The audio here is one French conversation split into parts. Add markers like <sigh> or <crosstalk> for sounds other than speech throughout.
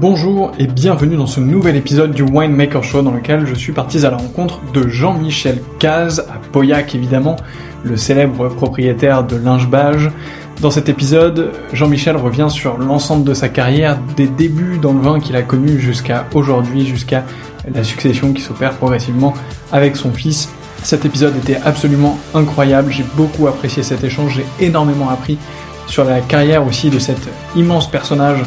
Bonjour et bienvenue dans ce nouvel épisode du Winemaker Show dans lequel je suis parti à la rencontre de Jean-Michel Caz, à Pauillac évidemment, le célèbre propriétaire de Lingebage. Dans cet épisode, Jean-Michel revient sur l'ensemble de sa carrière, des débuts dans le vin qu'il a connu jusqu'à aujourd'hui, jusqu'à la succession qui s'opère progressivement avec son fils. Cet épisode était absolument incroyable, j'ai beaucoup apprécié cet échange, j'ai énormément appris sur la carrière aussi de cet immense personnage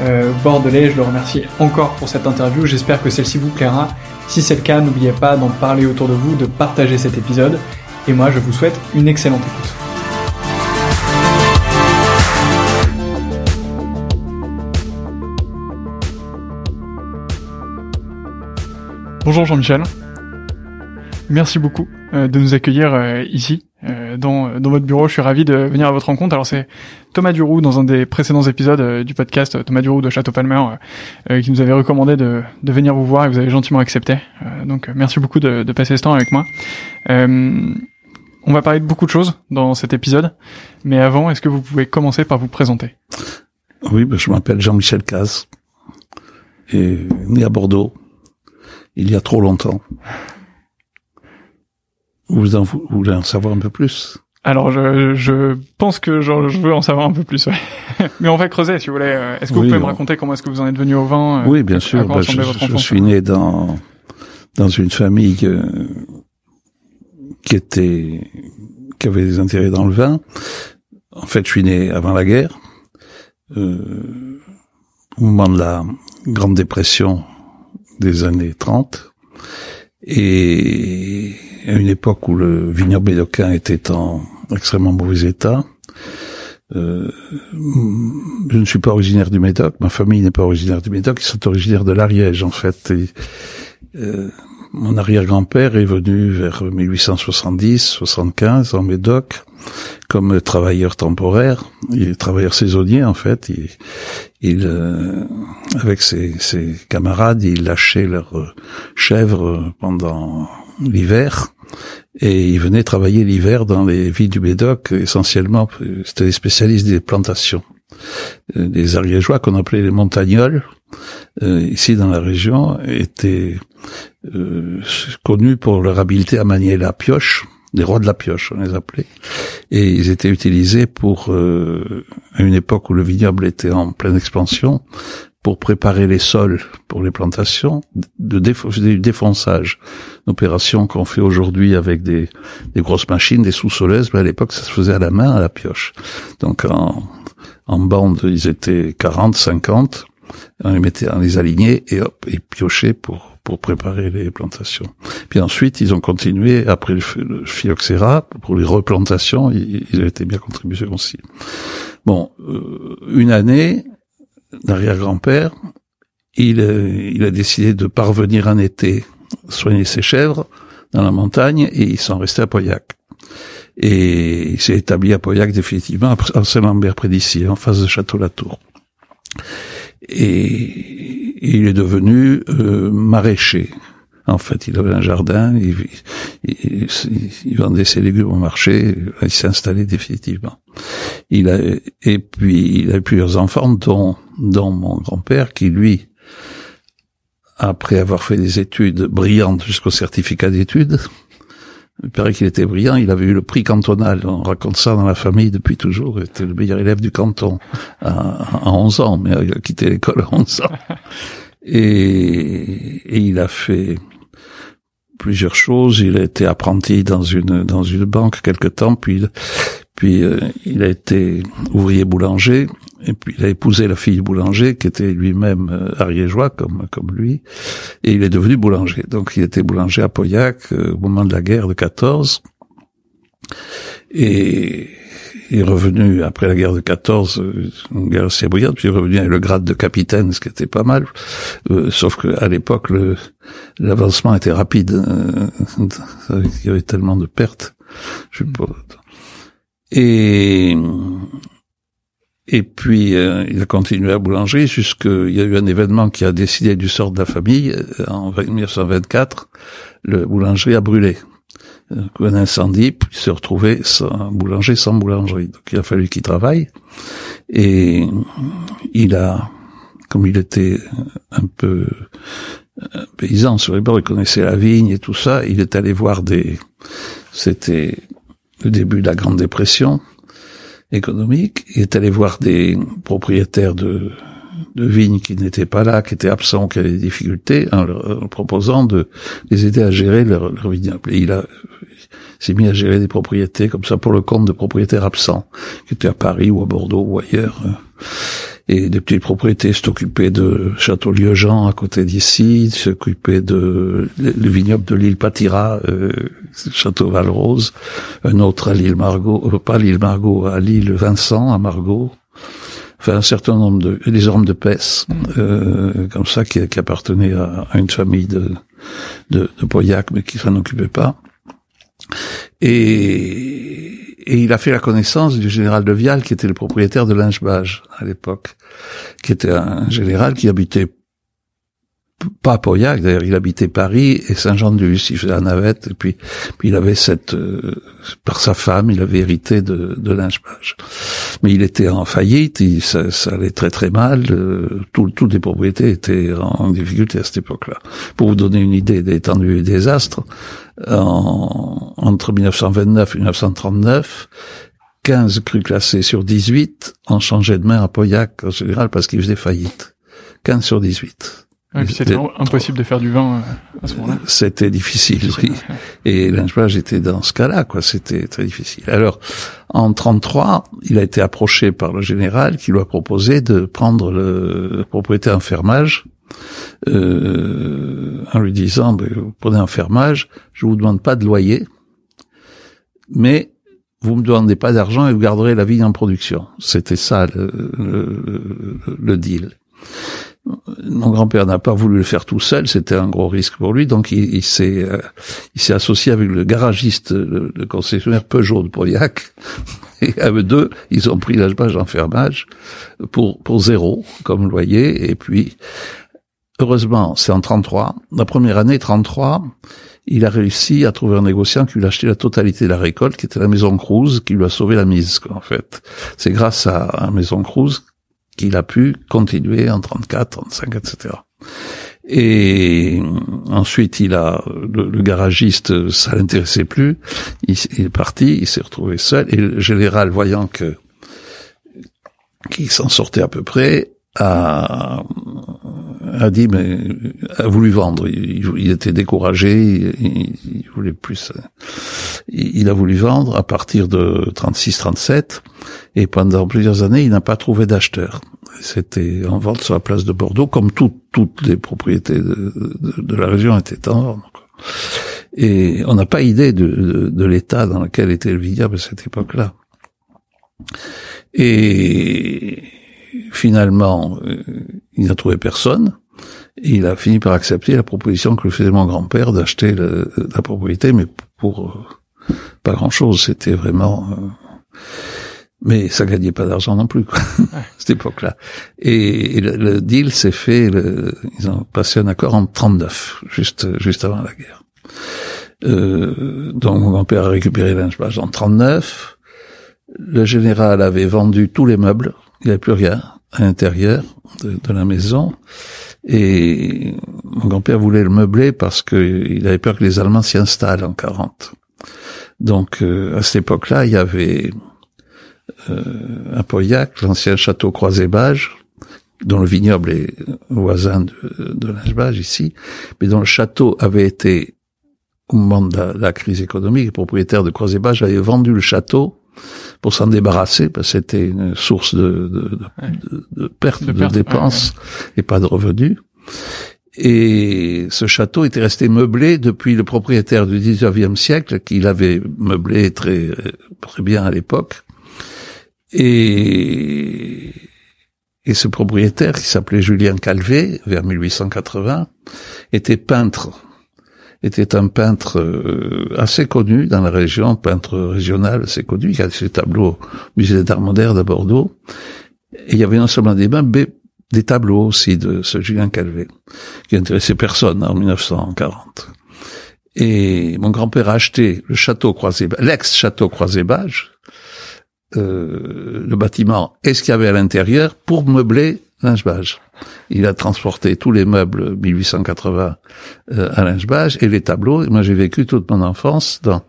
euh, bordelais. Je le remercie encore pour cette interview. J'espère que celle-ci vous plaira. Si c'est le cas, n'oubliez pas d'en parler autour de vous, de partager cet épisode. Et moi, je vous souhaite une excellente écoute. Bonjour Jean-Michel. Merci beaucoup euh, de nous accueillir euh, ici euh, dans, dans votre bureau. Je suis ravi de venir à votre rencontre. Alors c'est Thomas Duroux dans un des précédents épisodes du podcast, Thomas Duroux de Château Palmer, qui nous avait recommandé de, de venir vous voir et vous avez gentiment accepté. donc merci beaucoup de, de, passer ce temps avec moi. on va parler de beaucoup de choses dans cet épisode, mais avant, est-ce que vous pouvez commencer par vous présenter? Oui, ben, je m'appelle Jean-Michel Caz et né à Bordeaux il y a trop longtemps. Vous, en, voulez en savoir un peu plus? Alors, je, je pense que je veux en savoir un peu plus. Ouais. <laughs> Mais on va creuser, si vous voulez. Euh, est-ce que vous pouvez me raconter comment est-ce que vous en êtes venu au vin euh, Oui, bien sûr. Bah, je, je suis né dans dans une famille qui était qui avait des intérêts dans le vin. En fait, je suis né avant la guerre. Euh, au moment de la Grande Dépression des années 30 et à une époque où le vignoble médocain était en extrêmement mauvais état. Euh, je ne suis pas originaire du Médoc, ma famille n'est pas originaire du Médoc, ils sont originaires de l'Ariège en fait. euh, mon arrière-grand-père est venu vers 1870-75 en Médoc comme travailleur temporaire, il est travailleur saisonnier en fait. Il, il euh, avec ses, ses, camarades, il lâchait leurs chèvres pendant l'hiver et il venait travailler l'hiver dans les villes du Médoc. Essentiellement, c'était des spécialistes des plantations, euh, des ariégeois qu'on appelait les montagnols. Euh, ici dans la région étaient euh, connus pour leur habileté à manier la pioche, des rois de la pioche, on les appelait. Et ils étaient utilisés pour, euh, à une époque où le vignoble était en pleine expansion, pour préparer les sols pour les plantations, de du défonçage. Une opération qu'on fait aujourd'hui avec des, des, grosses machines, des sous-soleuses, mais à l'époque ça se faisait à la main, à la pioche. Donc en, en bande, ils étaient 40, 50, on les mettait, on les alignait et hop, ils piochaient pour pour préparer les plantations. Puis ensuite, ils ont continué après le, phylloxéra pour les replantations. Ils, ils été bien contribués aussi. Bon, euh, une année, l'arrière-grand-père, il, euh, il a décidé de parvenir un été soigner ses chèvres dans la montagne et ils sont restés à Pauillac. Et il s'est établi à Pauillac définitivement, à Saint-Lambert près d'ici, en face de Château-Latour. Et il est devenu euh, maraîcher. En fait, il avait un jardin, il, vendait ses légumes au marché, il s'est installé définitivement. Il a, et puis, il a eu plusieurs enfants, dont, mon grand-père, qui lui, après avoir fait des études brillantes jusqu'au certificat d'études, il paraît qu'il était brillant, il avait eu le prix cantonal, on raconte ça dans la famille depuis toujours, il était le meilleur élève du canton à, à 11 ans, mais il a quitté l'école à 11 ans. Et il a fait plusieurs choses. Il a été apprenti dans une dans une banque quelque temps, puis puis euh, il a été ouvrier boulanger, et puis il a épousé la fille boulanger qui était lui-même euh, ariégeois comme comme lui, et il est devenu boulanger. Donc il était boulanger à Pauillac euh, au moment de la guerre de 14, et il est revenu après la guerre de 14, euh, une guerre assez brillante, puis il est revenu avec le grade de capitaine, ce qui était pas mal. Euh, sauf qu'à l'époque, l'avancement était rapide. Euh, <laughs> il y avait tellement de pertes. Je sais pas. Et et puis il a continué à boulangerie jusqu'il y a eu un événement qui a décidé du sort de la famille. En 1924, le boulangerie a brûlé un incendie, puis il se retrouvait sans boulanger sans boulangerie. Donc il a fallu qu'il travaille. Et il a, comme il était un peu paysan sur les bords, il connaissait la vigne et tout ça, il est allé voir des... C'était le début de la Grande Dépression économique. Il est allé voir des propriétaires de de vignes qui n'étaient pas là, qui étaient absents, qui avaient des difficultés, en leur, proposant de les aider à gérer leur, leur vignoble. Et il a s'est mis à gérer des propriétés comme ça pour le compte de propriétaires absents, qui étaient à Paris ou à Bordeaux ou ailleurs. Et des petites propriétés s'occupaient de Château-Lieu-Jean à côté d'ici, s'occupaient de le vignoble de l'île Patira, euh, Château Valrose, un autre à l'île Margot, euh, pas l'île Margot, à l'île Vincent à Margot enfin un certain nombre de des hommes de pèse euh, comme ça qui, qui appartenaient à, à, une famille de de, de Pauillac mais qui s'en occupait pas. Et, et il a fait la connaissance du général de Vial qui était le propriétaire de Lynchbage à l'époque qui était un général qui habitait pas à Pauillac, d'ailleurs, il habitait Paris et Saint-Jean-de-Luz, il faisait la navette, et puis, puis il avait cette, euh, par sa femme, il avait hérité de, de Lynchbage. Mais il était en faillite, il, ça, ça, allait très très mal, euh, toutes les propriétés étaient en, difficulté à cette époque-là. Pour vous donner une idée des l'étendue du désastre, en, entre 1929 et 1939, 15 crus classés sur 18 ont changé de main à Pauillac en général parce qu'ils faisaient faillite. 15 sur 18. C'était impossible de faire du vin euh, à ce moment-là. C'était difficile, oui. Et Lingebage était dans ce cas-là, quoi. C'était très difficile. Alors, en 33, il a été approché par le général qui lui a proposé de prendre le propriété en fermage euh, en lui disant, ben, vous prenez un fermage, je vous demande pas de loyer, mais vous me demandez pas d'argent et vous garderez la vigne en production. C'était ça le, le, le deal. Mon grand-père n'a pas voulu le faire tout seul, c'était un gros risque pour lui, donc il, s'est euh, associé avec le garagiste, le, concessionnaire Peugeot de Pauillac, <laughs> et à eux deux, ils ont pris l'âge en fermage pour pour zéro comme loyer, et puis heureusement, c'est en 33, la première année 33, il a réussi à trouver un négociant qui lui a acheté la totalité de la récolte, qui était la maison Cruz, qui lui a sauvé la mise, en fait. C'est grâce à la maison Cruz qu'il a pu continuer en 34, 35, etc. Et ensuite, il a le, garagiste, ça l'intéressait plus. Il, est parti, il s'est retrouvé seul. Et le général, voyant que qu'il s'en sortait à peu près, a, a dit mais a voulu vendre. Il, était découragé, il, voulait plus. Il a voulu vendre à partir de 36-37 et pendant plusieurs années, il n'a pas trouvé d'acheteur. C'était en vente sur la place de Bordeaux, comme toutes les propriétés de, de, la région étaient en vente. Et on n'a pas idée de, de, l'état dans lequel était le vignoble à cette époque-là. Et finalement, euh, il n'a trouvé personne. Et il a fini par accepter la proposition que lui faisait mon grand-père d'acheter la propriété, mais pour euh, pas grand-chose. C'était vraiment... Euh, mais ça gagnait pas d'argent non plus, quoi, <laughs> cette époque-là. Et, le, deal s'est fait, ils ont passé un accord en 39, juste, juste avant la guerre. Euh, donc mon grand-père a récupéré l'Inchbage en 39. Le général avait vendu tous les meubles, il n'y avait plus rien à l'intérieur de, de, la maison. Et mon grand-père voulait le meubler parce qu'il avait peur que les Allemands s'y installent en 40. Donc euh, à cette époque-là, il y avait euh, à Pauillac, l'ancien château Croisébage, dont le vignoble est voisin de, de ici, mais dont le château avait été, au moment de la, crise économique, le propriétaire de Croisébage avait vendu le château pour s'en débarrasser, parce que c'était une source de, de, de, de perte de, dépenses et pas de revenus. Et ce château était resté meublé depuis le propriétaire du 19e siècle, qu'il avait meublé très, très bien à l'époque, et, et ce propriétaire, qui s'appelait Julien Calvé, vers 1880, était peintre. Était un peintre euh, assez connu dans la région, peintre régional assez connu, qui a ses tableaux au musée d'art moderne de Bordeaux. Et il y avait non seulement des bains, mais des tableaux aussi de ce Julien Calvé, qui intéressait personne en 1940. Et mon grand-père a acheté le château croisé, l'ex-château Croisébage, euh, le bâtiment et ce qu'il y avait à l'intérieur pour meubler Lingebage. Il a transporté tous les meubles 1880 euh, à Lingebage et les tableaux. moi, j'ai vécu toute mon enfance dans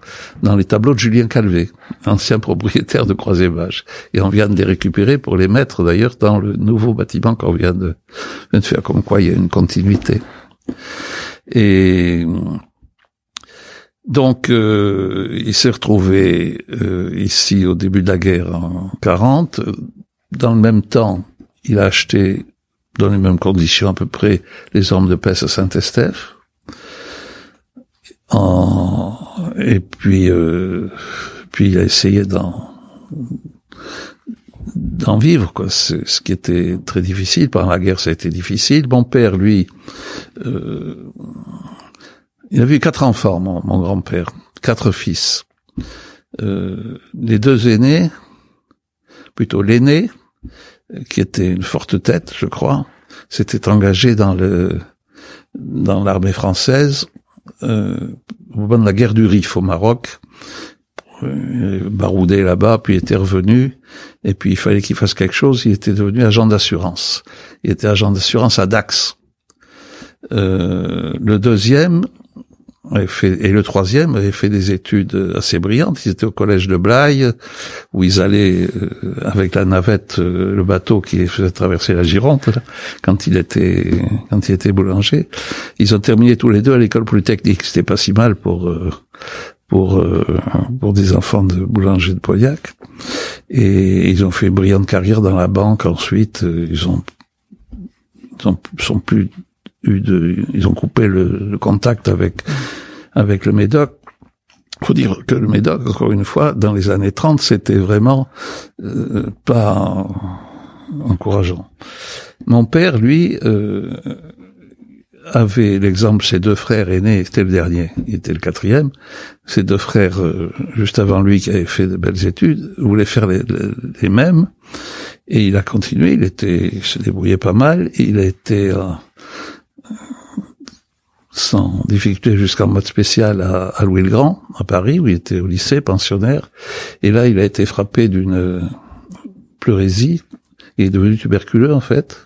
dans les tableaux de Julien Calvé, ancien propriétaire de Croisébage. Et on vient de les récupérer pour les mettre d'ailleurs dans le nouveau bâtiment qu'on vient de, de faire. Comme quoi, il y a une continuité. Et donc, euh, il s'est retrouvé euh, ici au début de la guerre en 40. Dans le même temps, il a acheté, dans les mêmes conditions à peu près, les armes de peste à Saint-Estèphe. Et puis, euh, puis il a essayé d'en vivre, quoi. Ce qui était très difficile. Pendant la guerre, ça a été difficile. Mon père, lui, il avait quatre enfants, mon, grand-père, quatre fils. Euh, les deux aînés, plutôt l'aîné, qui était une forte tête, je crois, s'était engagé dans le dans l'armée française euh, au moment de la guerre du Rif au Maroc. Euh, baroudé là-bas, puis était revenu, et puis il fallait qu'il fasse quelque chose, il était devenu agent d'assurance. Il était agent d'assurance à Dax. Euh, le deuxième, et le troisième avait fait des études assez brillantes. Ils étaient au collège de Blaye, où ils allaient euh, avec la navette, euh, le bateau qui faisait traverser la Gironde, quand il était quand il était boulanger. Ils ont terminé tous les deux à l'école polytechnique. C'était pas si mal pour euh, pour pour des enfants de boulanger de Pauillac. Et ils ont fait une brillante carrière dans la banque. Ensuite, ils ont ils ont, sont plus ils ont coupé le, contact avec avec le Médoc. Faut dire que le Médoc, encore une fois, dans les années 30, c'était vraiment euh, pas encourageant. Mon père, lui, euh, avait l'exemple, ses deux frères aînés, c'était le dernier, il était le quatrième, ses deux frères, euh, juste avant lui, qui avaient fait de belles études, voulaient faire les, les, mêmes, et il a continué, il était, il se débrouillait pas mal, il a été sans difficulté jusqu'en mode spécial à, Louis le Grand, à Paris, où il était au lycée, pensionnaire. Et là, il a été frappé d'une pleurésie. Il est devenu tuberculeux, en fait.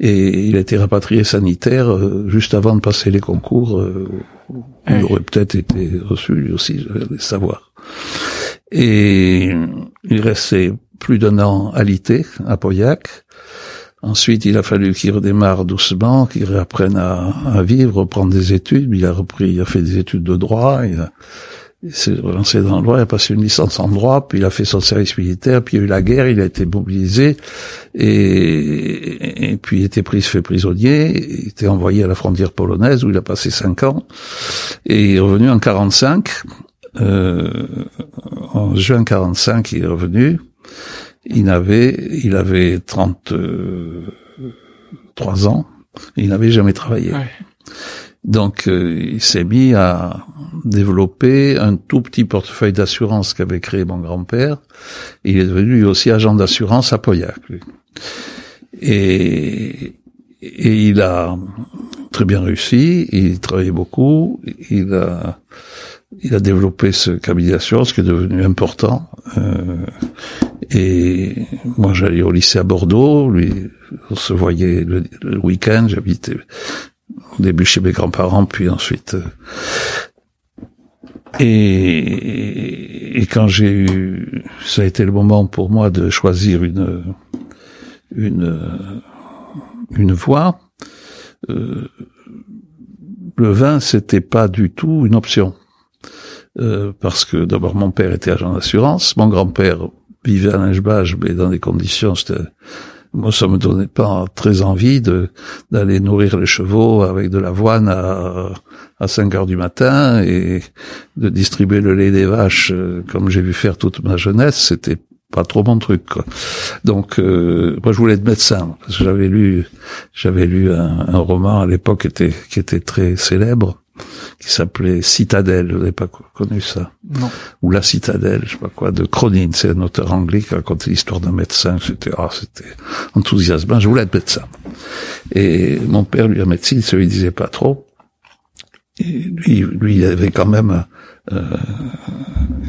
Et il a été rapatrié sanitaire euh, juste avant de passer les concours. Euh, il aurait peut-être été reçu, lui aussi, je vais savoir. Et il restait plus d'un an alité, à Pauillac. Ensuite, il a fallu qu'il redémarre doucement, qu'il réapprenne à, à, vivre, reprendre des études. Il a repris, il a fait des études de droit. Il, s'est relancé dans le droit. Il a passé une licence en droit. Puis il a fait son service militaire. Puis il y a eu la guerre. Il a été mobilisé et, et puis il était pris, fait prisonnier. Il était envoyé à la frontière polonaise où il a passé cinq ans. Et il est revenu en 45. Euh, en juin 45, il est revenu il avait, il avait 33 ans, il n'avait jamais travaillé. Donc euh, il s'est mis à développer un tout petit portefeuille d'assurance qu'avait créé mon grand-père. Il est devenu lui aussi agent d'assurance à Pauillac. Et, et il a très bien réussi, il travaillait beaucoup, il a il a développé ce cabinet d'assurance qui est devenu important. Euh, et moi, j'allais au lycée à Bordeaux. Lui, on se voyait le, week-end. J'habitais au début chez mes grands-parents, puis ensuite. Euh, et, et quand j'ai eu, ça a été le moment pour moi de choisir une une une voie. Euh, le vin, c'était pas du tout une option. Euh, parce que d'abord mon père était agent d'assurance, mon grand-père vivait à Lingebage, mais dans des conditions, moi ça me donnait pas très envie de d'aller nourrir les chevaux avec de l'avoine à à 5 heures du matin et de distribuer le lait des vaches euh, comme j'ai vu faire toute ma jeunesse, c'était pas trop mon truc. Quoi. Donc euh, moi je voulais être médecin parce que j'avais lu j'avais lu un, un roman à l'époque qui était qui était très célèbre qui s'appelait Citadelle, vous n'avez pas connu ça Non. Ou La Citadelle, je sais pas quoi, de Cronin, c'est un auteur anglais qui racontait l'histoire d'un médecin, c'était ah, c'était enthousiasmant, je voulais être médecin. Et mon père, lui, en médecine, ça lui disait pas trop. Et lui, lui, il avait quand même euh,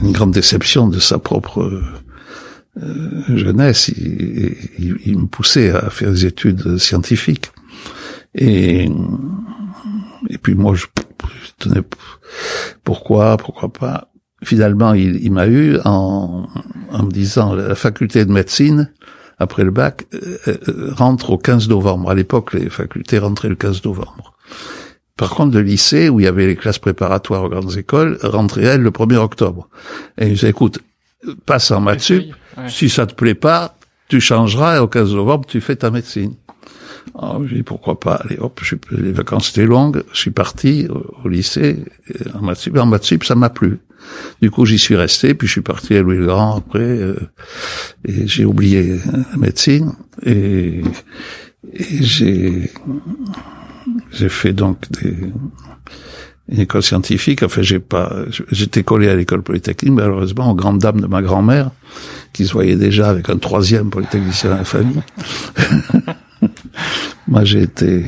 une grande déception de sa propre euh, jeunesse. Il, il, il me poussait à faire des études scientifiques. Et et puis moi, je, tenais pourquoi, pourquoi pas. Finalement, il, il m'a eu en, en me disant la faculté de médecine après le bac euh, euh, rentre au 15 novembre. À l'époque, les facultés rentraient le 15 novembre. Par contre, le lycée, où il y avait les classes préparatoires aux grandes écoles, rentrait elle le 1er octobre. Et il disait, écoute, passe en maths sup, si ça te plaît pas, tu changeras et au 15 novembre, tu fais ta médecine. Alors, j'ai dit pourquoi pas. Allez, hop, les vacances étaient longues. Je suis parti au, lycée en maths. En maths ça m'a plu. Du coup, j'y suis resté. Puis je suis parti à Louis le Grand après. Euh, et j'ai oublié la médecine. Et, et j'ai j'ai fait donc des une école scientifique. Enfin, j'ai pas, j'étais collé à l'école polytechnique, malheureusement, aux grandes dames de ma grand-mère, qui se voyait déjà avec un troisième polytechnicien dans la famille. <laughs> Moi, j'ai été,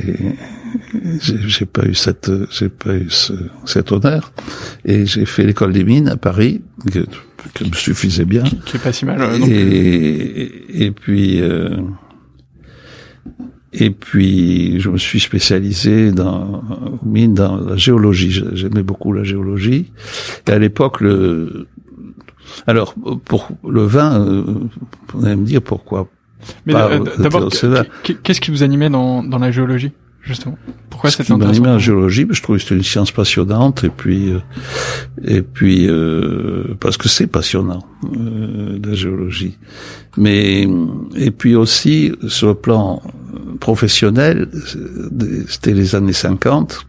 j'ai pas eu cette, j'ai pas eu ce, cet honneur, et j'ai fait l'école des mines à Paris, que, me suffisait bien. Qui est pas si mal. Euh, et, et, puis, euh, Et puis, je me suis spécialisé dans, mine dans la géologie. J'aimais beaucoup la géologie. Et à l'époque, le, alors, pour le vin, euh, vous allez me dire pourquoi. Mais euh, d'abord, qu'est-ce qui vous animait dans, dans la géologie justement? Pourquoi cette qui m'animait en géologie Je trouvais que c'était une science passionnante et puis euh, et puis euh, parce que c'est passionnant euh, la géologie. Mais et puis aussi sur le plan professionnel, c'était les années 50,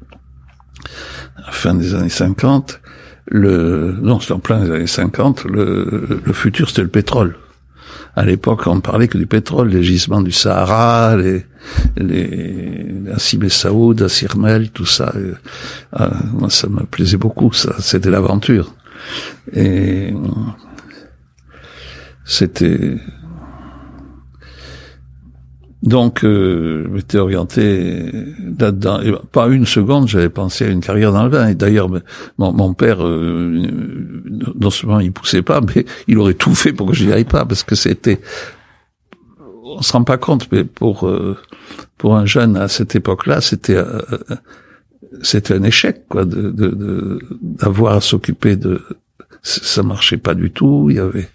fin des années 50. Le non, c'était en plein des années 50. Le, le futur, c'était le pétrole à l'époque, on parlait que du pétrole, les gisements du Sahara, les, les, la Sibé Saoud, la Sirmel, tout ça. Euh, moi, ça me plaisait beaucoup, ça. C'était l'aventure. Et c'était, donc, euh, je m'étais orienté là-dedans. pas une seconde, j'avais pensé à une carrière dans le vin. Et d'ailleurs, mon, mon, père, euh, non seulement il poussait pas, mais il aurait tout fait pour que je n'y aille pas, parce que c'était, on se rend pas compte, mais pour euh, pour un jeune à cette époque-là, c'était euh, c'était un échec, quoi, de d'avoir de, à s'occuper de, ça marchait pas du tout. Il y avait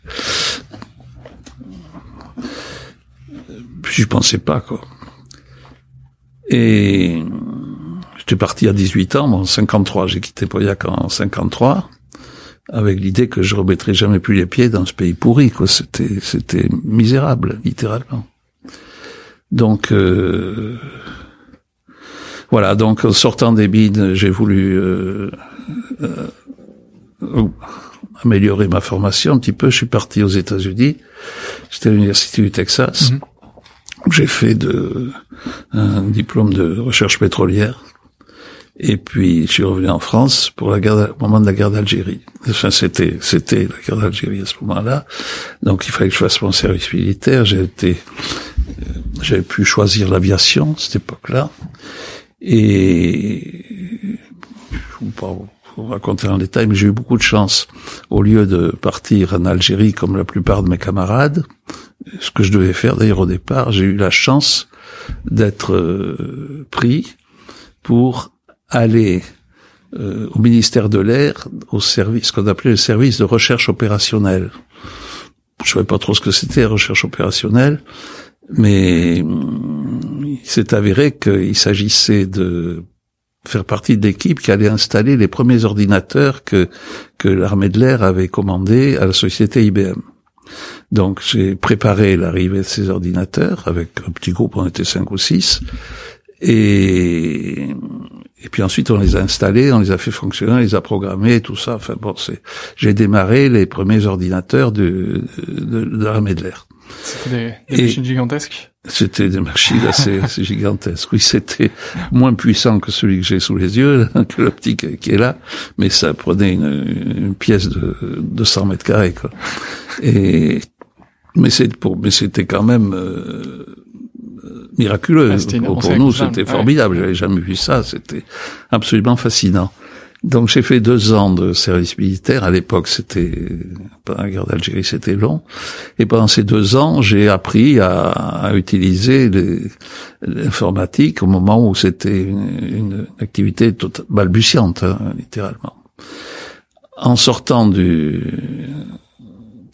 je pensais pas, quoi. Et j'étais parti à 18 ans, en 53, j'ai quitté Pauillac en 53, avec l'idée que je remettrais jamais plus les pieds dans ce pays pourri, quoi. C'était, c'était misérable, littéralement. Donc, euh, voilà. Donc, en sortant des bines, j'ai voulu euh, euh, améliorer ma formation un petit peu. Je suis parti aux États-Unis. J'étais à l'université du Texas. Mhm. J'ai fait de, un diplôme de recherche pétrolière. Et puis, je suis revenu en France pour la guerre, au moment de la guerre d'Algérie. Enfin, c'était, c'était la guerre d'Algérie à ce moment-là. Donc, il fallait que je fasse mon service militaire. J'ai été, euh, j'avais pu choisir l'aviation, cette époque-là. Et, je ne vais pas vous raconter en détail, mais j'ai eu beaucoup de chance. Au lieu de partir en Algérie comme la plupart de mes camarades, ce que je devais faire d'ailleurs au départ, j'ai eu la chance d'être euh, pris pour aller euh, au ministère de l'Air, au service, ce qu'on appelait le service de recherche opérationnelle. Je savais pas trop ce que c'était, recherche opérationnelle, mais hum, il s'est avéré qu'il s'agissait de faire partie de l'équipe qui allait installer les premiers ordinateurs que, que l'armée de l'air avait commandés à la société IBM. Donc j'ai préparé l'arrivée de ces ordinateurs avec un petit groupe, on était cinq ou six, et et puis ensuite on les a installés, on les a fait fonctionner, on les a programmés, tout ça. Enfin bon, c'est j'ai démarré les premiers ordinateurs de de, de l'armée de l'air. C'était des, machines gigantesques? C'était des machines <laughs> assez, gigantesques. Oui, c'était moins puissant que celui que j'ai sous les yeux, que l'optique qui est là, mais ça prenait une, une pièce de, de 100 mètres carrés. Quoi. Et mais c'est pour, mais c'était quand même euh, miraculeux. pour, pour nous, c'était formidable. J'avais jamais vu ça. C'était absolument fascinant. Donc j'ai fait deux ans de service militaire. À l'époque, c'était pendant la guerre d'Algérie, c'était long. Et pendant ces deux ans, j'ai appris à, à utiliser l'informatique au moment où c'était une, une, activité balbutiante, hein, littéralement. En sortant du,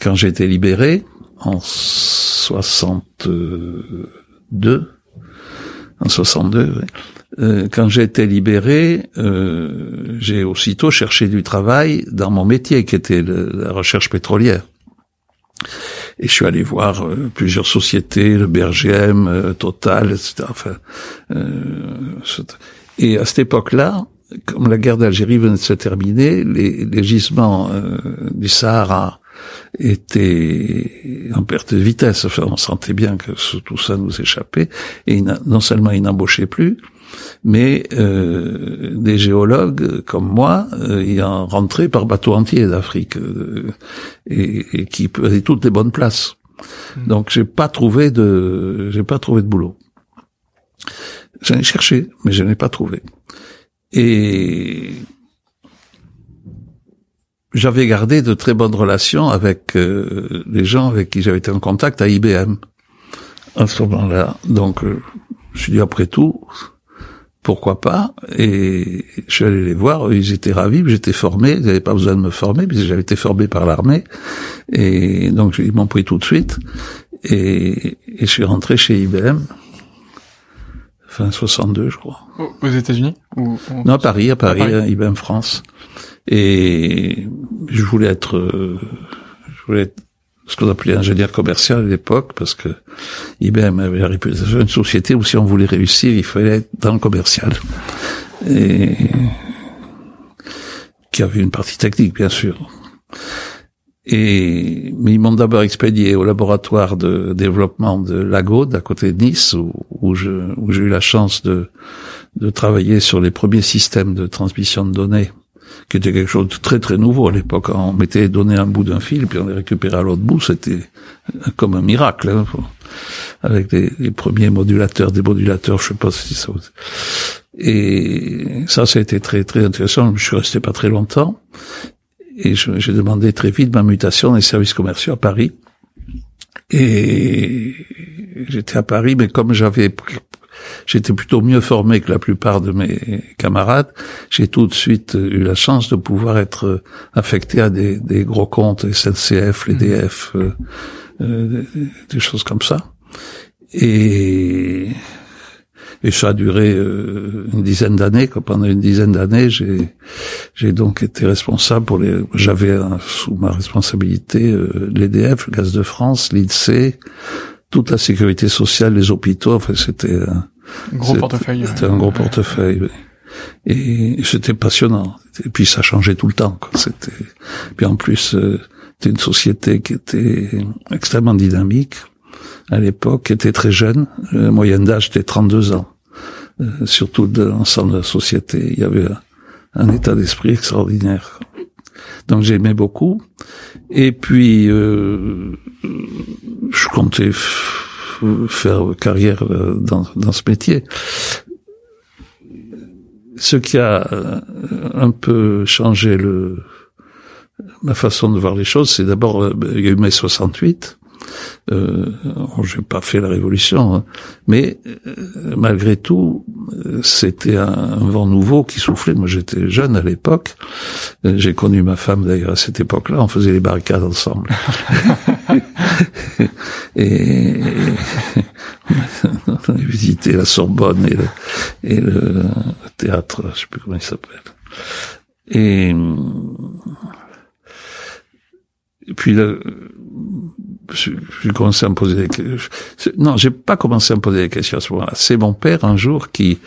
quand j'ai été libéré en 62, en 62, ouais, euh, quand j'ai été libéré, euh, j'ai aussitôt cherché du travail dans mon métier qui était la recherche pétrolière. Et je suis allé voir euh, plusieurs sociétés, le BRGM, euh, Total, etc. Enfin, et à cette époque-là, comme la guerre d'Algérie venait de se terminer, les, les gisements du Sahara étaient en perte de vitesse. Enfin, on sentait bien que tout ça nous échappait. Et non seulement ils n'embauchaient plus, mais euh, des géologues comme moi euh, ayant rentré par bateau entier d'Afrique euh, et, et, qui avaient toutes les bonnes places. Hmm. Donc j'ai pas trouvé de j'ai pas trouvé de boulot. J'en ai cherché, mais je n'ai pas trouvé. Et j'avais gardé de très bonnes relations avec les gens avec qui j'avais été en contact à IBM à ce moment-là. Donc je me suis dit après tout, pourquoi pas Et je suis allé les voir, ils étaient ravis, j'étais formé, ils n'avaient pas besoin de me former, puisque j'avais été formé par l'armée, et donc ils m'ont pris tout de suite, et, je suis rentré chez IBM, fin 62 je crois. Aux États-Unis ou Non, à Paris, à Paris, à IBM France. Et je voulais être, euh, je voulais être ce qu'on appelait ingénieur commercial à l'époque, parce que IBM avait la réputation d'une société où si on voulait réussir, il fallait être dans le commercial. Et qui avait une partie technique, bien sûr. Et, mais ils m'ont d'abord expédié au laboratoire de développement de Lagode, à côté de Nice, où, où j'ai eu la chance de, de travailler sur les premiers systèmes de transmission de données qui était quelque chose de très très nouveau à l'époque. On mettait les données un bout d'un fil, puis on les récupérait à l'autre bout, c'était comme un miracle. Hein, avec les, premiers modulateurs, des modulateurs, je sais pas si ça... Et ça, ça a été très très intéressant. Je suis resté pas très longtemps. Et j'ai demandé très vite ma mutation les services commerciaux à Paris. Et j'étais à Paris, mais comme j'avais J'étais plutôt mieux formé que la plupart de mes camarades. J'ai tout de suite eu la chance de pouvoir être affecté à des, des gros comptes, SNCF, l'EDF, mmh. euh, euh, des choses comme ça. Et, et ça a duré euh, une dizaine d'années. Pendant une dizaine d'années, j'ai j'ai donc été responsable pour les. J'avais sous ma responsabilité euh, l'EDF, le Gaz de France, l'INSEE, toute la sécurité sociale, les hôpitaux. Enfin, c'était un gros portefeuille. C'était un gros portefeuille. Et c'était passionnant. Et puis ça changeait tout le temps. C'était. Puis en plus, euh, c'était une société qui était extrêmement dynamique à l'époque, qui était très jeune. Le moyenne d'âge était 32 ans. Euh, surtout de l'ensemble de la société, il y avait un, état d'esprit extraordinaire. Donc j'aimais beaucoup. Et puis euh, je comptais faire carrière euh, dans, dans ce métier. Ce qui a euh, un peu changé le ma façon de voir les choses, c'est d'abord euh, il y a eu mai 68 euh, j'ai pas fait la révolution, hein. mais euh, malgré tout, c'était un, vent nouveau qui soufflait. Moi, j'étais jeune à l'époque. Euh, j'ai connu ma femme d'ailleurs à cette époque-là. On faisait les barricades ensemble. <laughs> et, on a visité la Sorbonne et le, et le théâtre, je sais plus comment il s'appelle. Et, et puis le, j'ai commencé à me poser des questions. Non, j'ai pas commencé à me poser des questions à ce moment-là. C'est mon père un jour qui,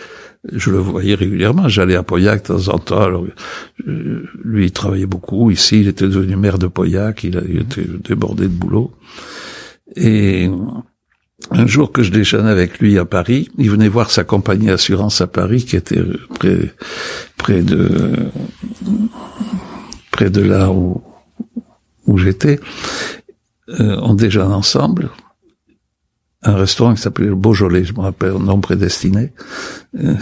je le voyais régulièrement. J'allais à Pauillac de temps en temps. Alors, lui, il travaillait beaucoup ici. Il était devenu maire de Pauillac. Il, a, il était débordé de boulot. Et un jour que je déjeunais avec lui à Paris, il venait voir sa compagnie assurance à Paris qui était près, près de, près de là où, j'étais euh, on déjeune ensemble. Un restaurant qui s'appelait Beaujolais, je me rappelle, nom prédestiné, euh,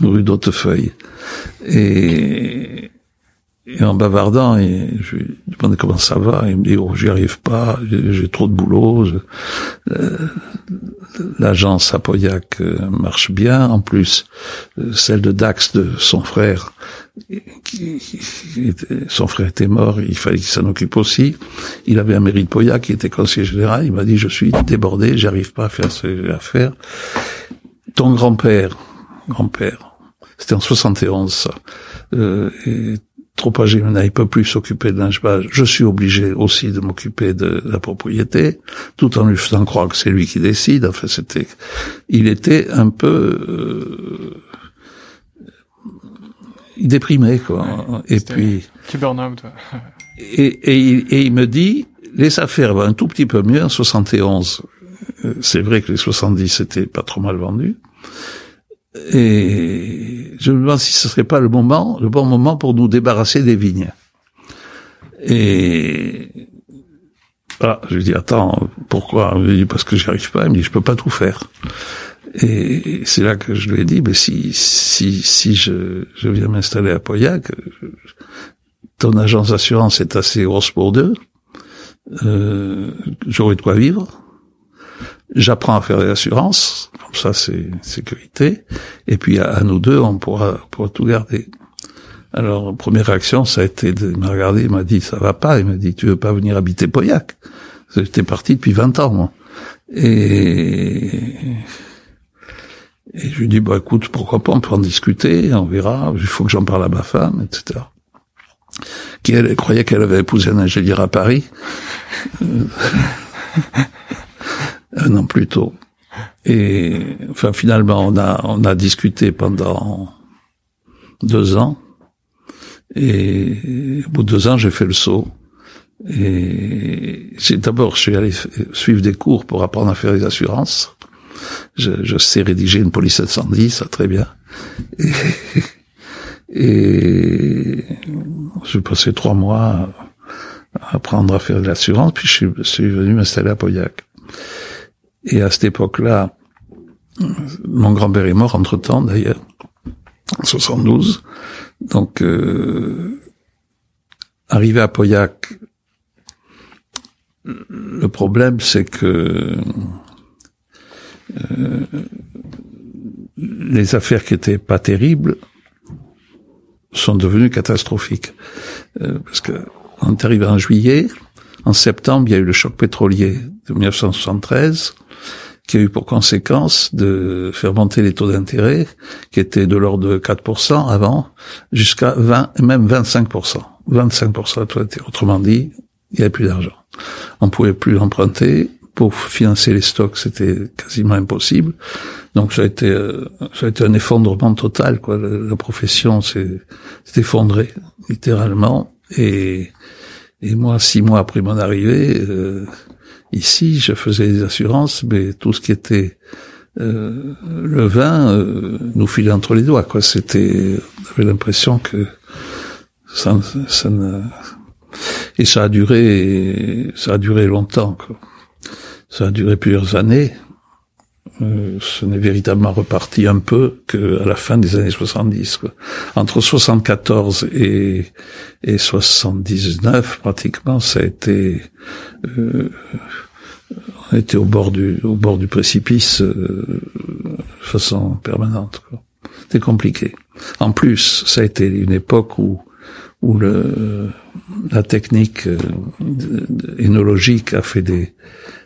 rue d'Hautefeuille. Et en bavardant, et je lui demandais comment ça va, il me dit oh j'y arrive pas, j'ai trop de boulot. Euh, L'agence à Pauillac euh, marche bien, en plus euh, celle de Dax de son frère son frère était mort, il fallait qu'il s'en occupe aussi. Il avait un mérite Poya qui était conseiller général. Il m'a dit, je suis débordé, j'arrive pas à faire ce que j'ai à faire. Ton grand-père, grand-père, c'était en 71, ça, euh, trop âgé maintenant, il peut plus s'occuper de linge Je suis obligé aussi de m'occuper de la propriété, tout en lui faisant croire que c'est lui qui décide. Enfin, c'était, il était un peu, euh, il déprimait quoi. et puis burn-out. <laughs> et, et, et, il me dit les affaires vont un tout petit peu mieux en 71. Euh, c'est vrai que les 70 c'était pas trop mal vendu. Et je me demande si ce serait pas le moment, le bon moment pour nous débarrasser des vignes. Et ah, je lui dis attends, pourquoi? Parce que j'y arrive pas. Il me dit je peux pas tout faire. Et c'est là que je lui ai dit, mais si si si je, je viens m'installer à Pauillac, ton agence d'assurance est assez grosse pour deux, euh, j'aurai de quoi vivre. J'apprends à faire des assurances, comme ça c'est sécurité, et puis à, nous deux, on pourra, pourra tout garder. Alors, première réaction, ça a été de me regarder, il m'a dit, ça va pas, il m'a dit, tu veux pas venir habiter Pauillac? J'étais parti depuis 20 ans, moi. Et, et je lui dis, bah écoute, pourquoi pas, on peut en discuter, on verra, il faut que j'en parle à ma femme, etc. Qui elle, croyait qu'elle avait épousé un ingénieur à Paris. <laughs> un an plus tôt. Et enfin finalement on a on a discuté pendant deux ans et au bout de deux ans j'ai fait le saut et j'ai d'abord je suis allé suivre des cours pour apprendre à faire des assurances. Je, je sais rédiger une police 710, ça très bien. Et, j'ai passé trois mois à apprendre à faire de l'assurance, puis je suis, je suis venu m'installer à Pauillac. Et à cette époque-là, mon grand-père est mort entre-temps d'ailleurs, en 72. Donc, euh, arrivé à Pauillac, le problème c'est que euh, les affaires qui étaient pas terribles sont devenues catastrophiques. Euh, parce que on est arrivé en juillet, en septembre, il y a eu le choc pétrolier de 1973 qui a eu pour conséquence de faire monter les taux d'intérêt, qui étaient de l'ordre de 4% avant, jusqu'à 20, même 25%. 25% de taux d'intérêt. Autrement dit, il n'y avait plus d'argent. On pouvait plus emprunter. Pour financer les stocks, c'était quasiment impossible. Donc ça a été, euh, ça a été un effondrement total. Quoi. La, profession s'est effondrée, littéralement. Et, et moi, six mois après mon arrivée, euh, Ici, je faisais des assurances, mais tout ce qui était euh, le vin euh, nous filait entre les doigts. Quoi, c'était, on avait l'impression que ça, ça ne... et ça a duré, ça a duré longtemps. Quoi. Ça a duré plusieurs années. Euh, ce n'est véritablement reparti un peu que à la fin des années 70. Quoi. Entre 74 et, et 79, pratiquement, ça a été euh, était au bord du au bord du précipice euh, de façon permanente. C'était compliqué. En plus, ça a été une époque où où le la technique euh, énologique a fait des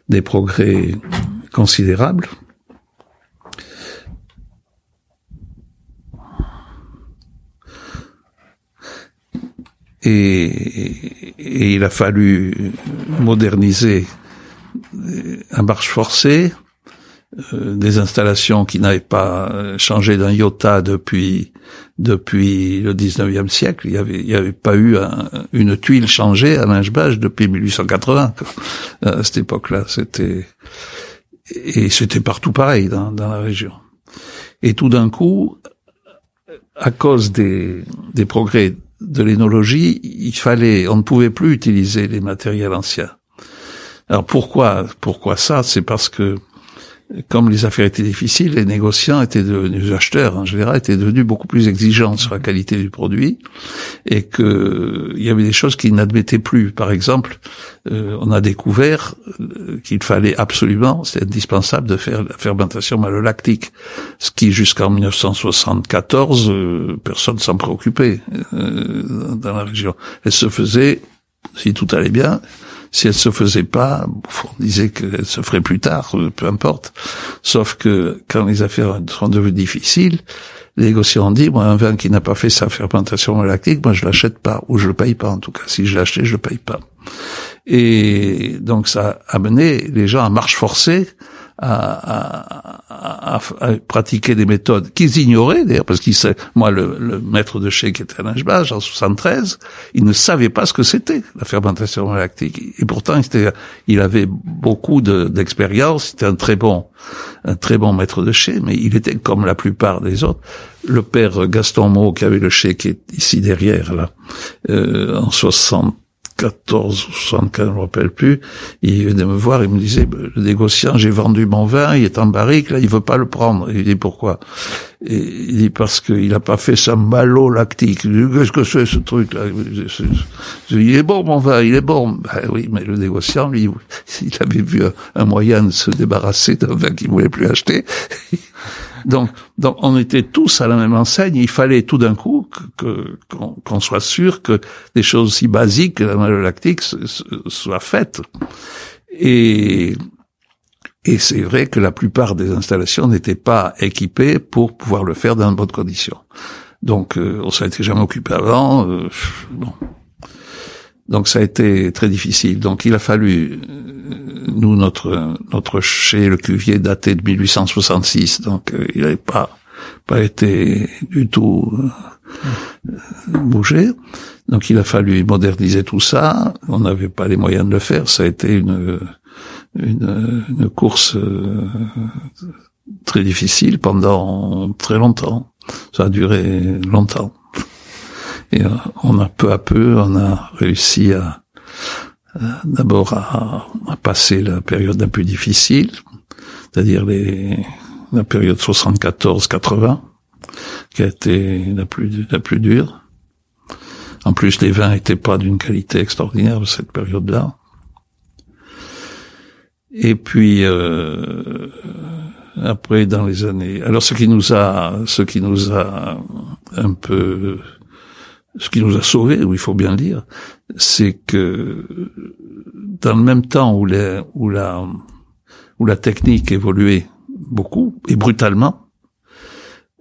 des progrès considérables. Et, il a fallu moderniser à marche forcée, euh, des installations qui n'avaient pas euh, changé d'un iota depuis depuis le 19e siècle. Il y avait, avait pas eu une tuile changée à linge depuis 1880. À cette époque-là, c'était et c'était partout pareil dans, dans la région. Et tout d'un coup, à cause des, des progrès de l'énologie, il fallait, on ne pouvait plus utiliser les matériels anciens. Alors pourquoi pourquoi ça? C'est parce que comme les affaires étaient difficiles, les négociants étaient devenus, les acheteurs en général, étaient devenus beaucoup plus exigeants sur la qualité du produit et que il y avait des choses qu'ils n'admettaient plus. Par exemple, euh, on a découvert euh, qu'il fallait absolument, c'est indispensable de faire la fermentation malolactique, ce qui jusqu'en 1974, euh, personne s'en préoccupait dans la région. Elle se faisait, si tout allait bien, si elle se faisait pas, on disait qu'elle se ferait plus tard, euh, peu importe. Sauf que quand les affaires sont devenues difficiles, les négociants ont dit, moi, un vin qui n'a pas fait sa fermentation lactique, moi, je l'achète pas, ou je le paye pas, en tout cas. Si je l'ai je le paye pas. Et donc, ça a amené les gens à marche forcée à, à, à, pratiquer des méthodes qu'ils ignoraient d'ailleurs parce qu'il moi le, le, maître de chez qui était à Lingebage en 73 il ne savait pas ce que c'était la fermentation lactique. Et pourtant il, était, il avait beaucoup d'expérience c'était un très bon un très bon maître de chez mais il était comme la plupart des autres le père Gaston Maud qui avait le chai qui est ici derrière là euh, en 60 74 ou 75, je me rappelle plus, il venait me voir, il me disait, bah, le négociant, j'ai vendu mon vin, il est en barrique, là, il veut pas le prendre. Il dit, pourquoi? Il dit, parce qu'il a pas fait sa malolactique. Qu'est-ce que c'est ce truc-là Il est bon, mon vin, il est bon. Ben oui, mais le négociant, lui, il <laughs> avait vu un, moyen de se débarrasser d'un vin qu'il voulait plus acheter. Donc, donc, on était tous à la même enseigne. Il fallait tout d'un coup que, qu'on, soit sûr que des choses aussi basiques que la malolactique soient faites. Et, et c'est vrai que la plupart des installations n'étaient pas équipées pour pouvoir le faire dans de bonnes conditions. Donc, euh, on s'en était jamais occupé avant. Euh, bon. Donc, ça a été très difficile. Donc, il a fallu nous, notre notre chez le cuvier daté de 1866, donc euh, il n'avait pas pas été du tout euh, bougé. Donc il a fallu moderniser tout ça. On n'avait pas les moyens de le faire. Ça a été une une, une course euh, très difficile pendant très longtemps. Ça a duré longtemps. Et on a peu à peu, on a réussi à euh, d'abord à, à, passer la période un peu difficile, c'est-à-dire la période 74-80, qui a été la plus, la plus dure. En plus, les vins n'étaient pas d'une qualité extraordinaire cette période-là. Et puis euh, après, dans les années, alors ce qui nous a, ce qui nous a un peu ce qui nous a sauvés, il faut bien le dire, c'est que dans le même temps où, où, la, où la technique évoluait beaucoup et brutalement,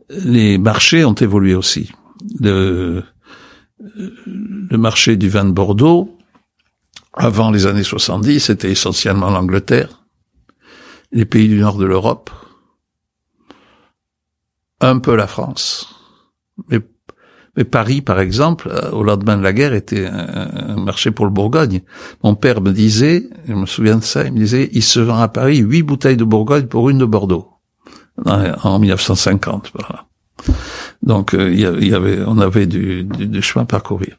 les marchés ont évolué aussi. Le, le marché du vin de Bordeaux, avant les années 70, c'était essentiellement l'Angleterre, les pays du nord de l'Europe, un peu la France, mais Paris, par exemple, euh, au lendemain de la guerre, était un, marché pour le Bourgogne. Mon père me disait, je me souviens de ça, il me disait, il se vend à Paris huit bouteilles de Bourgogne pour une de Bordeaux en 1950. Voilà. Donc euh, il y avait, on avait du, chemin à parcourir.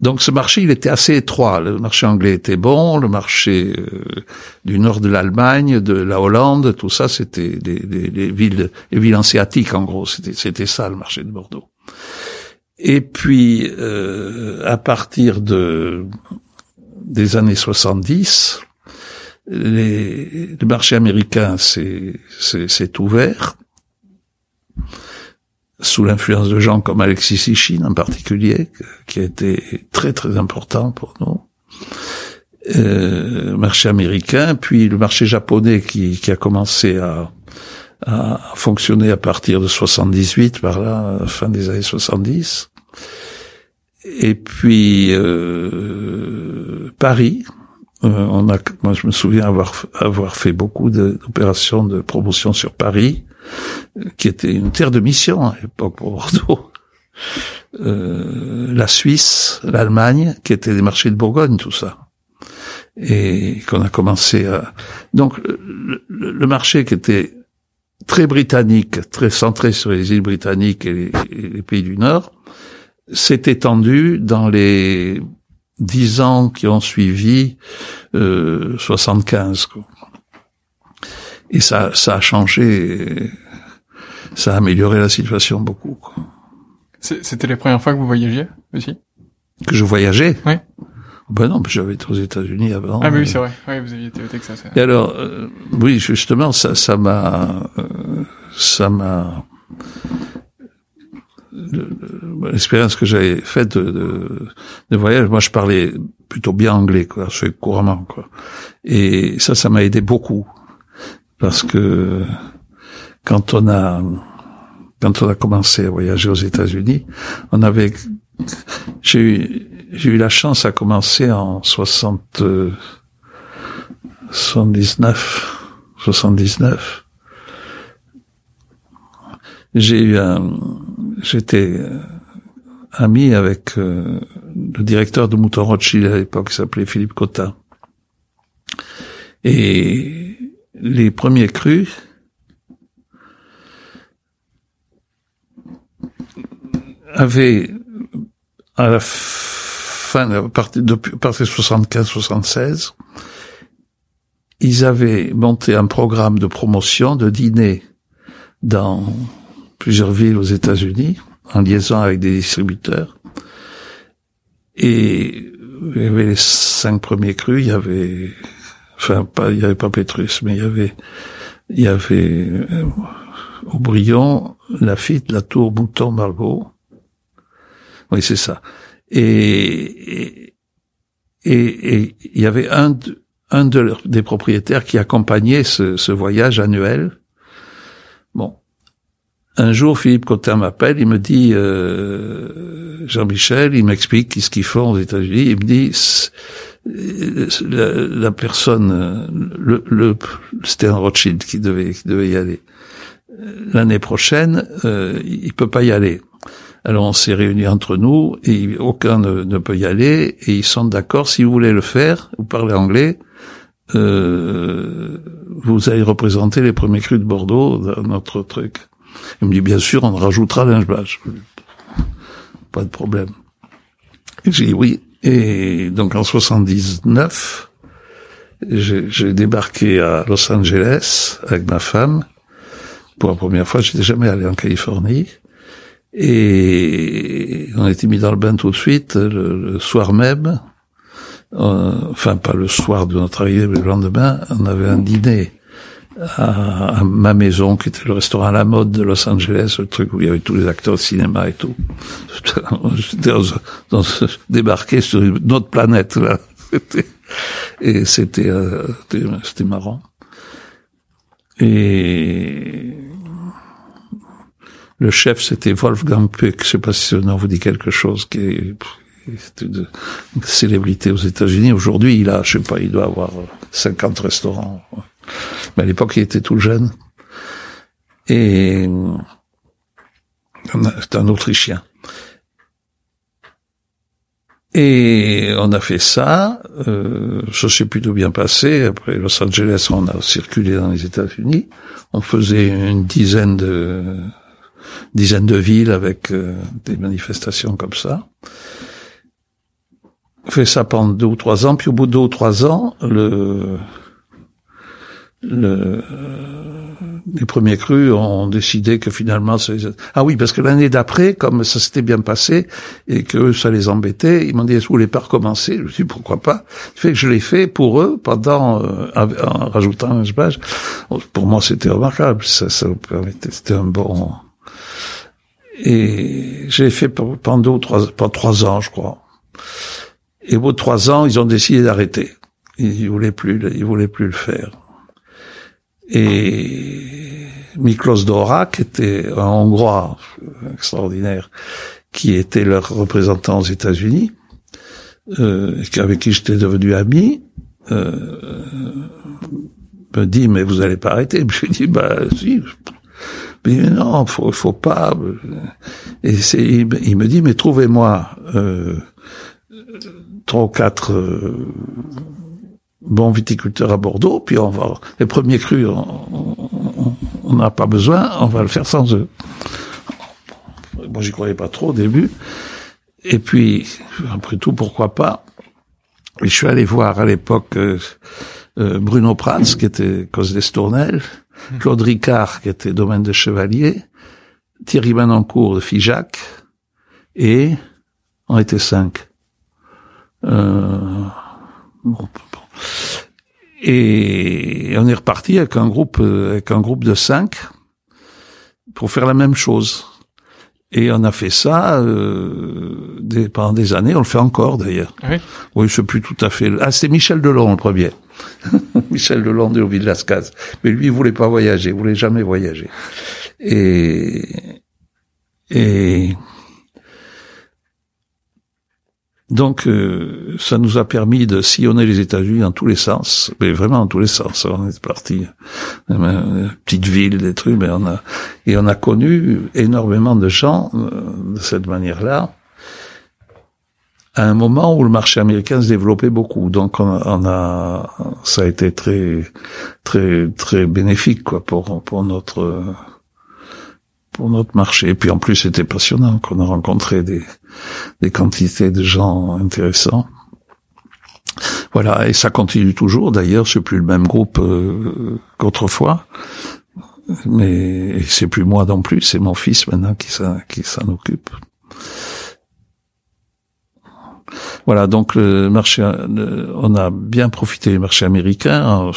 Donc ce marché, il était assez étroit. Le marché anglais était bon, le marché euh, du nord de l'Allemagne, de la Hollande, tout ça, c'était les, villes, les villes hanséatiques en gros. C'était ça le marché de Bordeaux. Et puis, euh, à partir de des années 70, les, le marché américain s'est ouvert sous l'influence de gens comme Alexis Sichin en particulier, qui a été très très important pour nous. Euh, marché américain, puis le marché japonais qui, qui a commencé à, a fonctionné à partir de 78, par là, fin des années 70. Et puis euh, Paris, euh, on a, moi je me souviens avoir avoir fait beaucoup d'opérations de, promotion sur Paris, qui était une terre de mission à l'époque pour Bordeaux. Euh, la Suisse, l'Allemagne, qui étaient des marchés de Bourgogne, tout ça et qu'on a commencé à donc le, le, marché qui était très britannique, très centré sur les îles britanniques et les, pays du Nord, s'est étendu dans les dix ans qui ont suivi euh, 75. Quoi. Et ça, ça a changé, ça a amélioré la situation beaucoup. C'était les premières fois que vous voyagiez aussi? Que je voyageais? Oui. Ben non, j'avais été aux États-Unis avant. Ah oui, c'est vrai. Oui, vous aviez été au Texas. Et alors, euh, oui, justement, ça, ça m'a, euh, ça m'a, l'expérience que j'avais faite de, de, voyage, moi, je parlais plutôt bien anglais, quoi, je fais couramment, quoi. Et ça, ça m'a aidé beaucoup, parce que quand on a, quand on a commencé à voyager aux États-Unis, on avait, j'ai eu j'ai eu la chance à commencer en 60, 79, 79. J'ai eu un, j'étais ami avec euh, le directeur de Mouton Rothschild à l'époque, qui s'appelait Philippe Cotta. Et les premiers crus, avaient à la fin, à partir de, partir 75-76, ils avaient monté un programme de promotion de dîner dans plusieurs villes aux États-Unis, en liaison avec des distributeurs. Et il y avait les cinq premiers crus, il y avait, enfin, pas, il y avait pas Pétrus, mais il y avait, il y avait euh, Aubryon, Lafitte, La Tour, Mouton, Margot. Oui, c'est ça. Et, et, il y avait un, un de des propriétaires qui accompagnait ce, ce voyage annuel. Bon. Un jour, Philippe Cotin m'appelle, il me dit, euh, Jean-Michel, il m'explique ce qu'ils font aux États-Unis. Il me dit, la, la, personne, le, le c'était un Rothschild qui devait, qui devait y aller. L'année prochaine, euh, il peut pas y aller. Alors on s'est réunis entre nous et aucun ne, peut y aller et ils sont d'accord si vous voulez le faire, vous parlez anglais, euh, vous allez représenter les premiers crus de Bordeaux dans notre truc. Il me dit bien sûr on rajoutera linge Pas de problème. J'ai dit oui. Et donc en 79, j'ai débarqué à Los Angeles avec ma femme. Pour la première fois, j'étais jamais allé en Californie. Et on a été mis dans le bain tout de suite le, soir même. Euh, enfin, pas le soir de notre arrivée, mais le lendemain, on avait un dîner à, ma maison, qui était le restaurant à la mode de Los Angeles, le truc où il y avait tous les acteurs de cinéma et tout. <laughs> J'étais débarqué sur une autre planète, là. <laughs> Et c'était, euh, c'était marrant. Et le chef, c'était Wolfgang Puck. Je sais pas si ce nom vous dit quelque chose, qui est, une célébrité aux États-Unis. Aujourd'hui, il a, je sais pas, il doit avoir 50 restaurants. Mais à l'époque, il était tout jeune. Et c'est un Autrichien. Et on a fait ça, euh, ça s'est plutôt bien passé. Après Los Angeles, on a circulé dans les États-Unis. On faisait une dizaine de dizaines de villes avec euh, des manifestations comme ça. Fait ça pendant deux ou trois ans, puis au bout de deux ou trois ans, le le, les premiers crus ont décidé que finalement ah oui parce que l'année d'après comme ça s'était bien passé et que ça les embêtait ils m'ont dit est-ce que vous voulez pas recommencer? Je me suis dit pourquoi pas? Fait que je l'ai fait pour eux pendant euh, en rajoutant un page pour moi c'était remarquable. Ça ça permettait c'était un bon et j'ai fait pendant deux ou trois pendant trois ans je crois et au bout de trois ans ils ont décidé d'arrêter ils voulaient plus ils voulaient plus le faire et Miklos Dora, qui était un Hongrois extraordinaire, qui était leur représentant aux États-Unis, euh, avec qui j'étais devenu ami, euh, me dit mais vous allez pas arrêter. <laughs> Je lui dis bah si. Mais non, faut faut pas. Et c'est il, me dit mais trouvez-moi euh, trois ou quatre euh, bon viticulteur à Bordeaux, puis on va les premiers crus, on n'a pas besoin, on va le faire sans eux. Moi, j'y croyais pas trop au début. Et puis, après tout, pourquoi pas? Et je suis allé voir à l'époque euh, euh, Bruno Prats, qui était cause d'Estournel, Claude Ricard, qui était domaine de Chevalier, Thierry Manancourt de Figeac, et on était cinq. Euh, bon, et on est reparti avec un groupe, avec un groupe de cinq pour faire la même chose. Et on a fait ça euh, des, pendant des années. On le fait encore d'ailleurs. Ah oui, oui je plus tout à fait. Ah, c'est Michel Delon le premier. <laughs> Michel Delon de Villascaz. Mais lui, il voulait pas voyager. Il voulait jamais voyager. Et et donc, euh, ça nous a permis de sillonner les États-Unis dans tous les sens, mais vraiment dans tous les sens. On est parti, euh, petite ville, des trucs, mais on a et on a connu énormément de gens euh, de cette manière-là. À un moment où le marché américain se développait beaucoup, donc on on a ça a été très très très bénéfique quoi pour pour notre pour notre marché. Et puis en plus, c'était passionnant qu'on a rencontré des, des quantités de gens intéressants. Voilà, et ça continue toujours. D'ailleurs, c'est plus le même groupe euh, qu'autrefois, mais c'est plus moi non plus. C'est mon fils maintenant qui s'en qui s'en occupe. Voilà, donc le marché, on a bien profité du marché américain. En,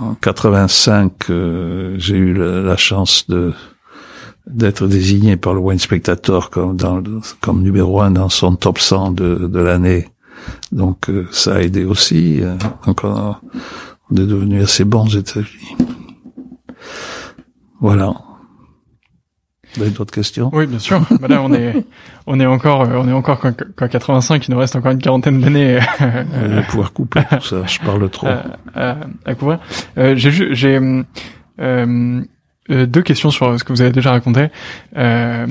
en 85, euh, j'ai eu la, chance d'être désigné par le Wine Spectator comme numéro un dans son top 100 de, l'année donc euh, ça a aidé aussi. Donc on, est devenu assez bons aux États-Unis. Voilà. Vous avez d'autres questions? Oui, bien sûr. bah là, on est, <laughs> on est encore, euh, on est encore qu'en 85. Il nous reste encore une quarantaine d'années. on va pouvoir couper tout ça. Je parle <laughs> trop. à, à couvrir. j'ai, j'ai deux questions sur ce que vous avez déjà raconté. Euh,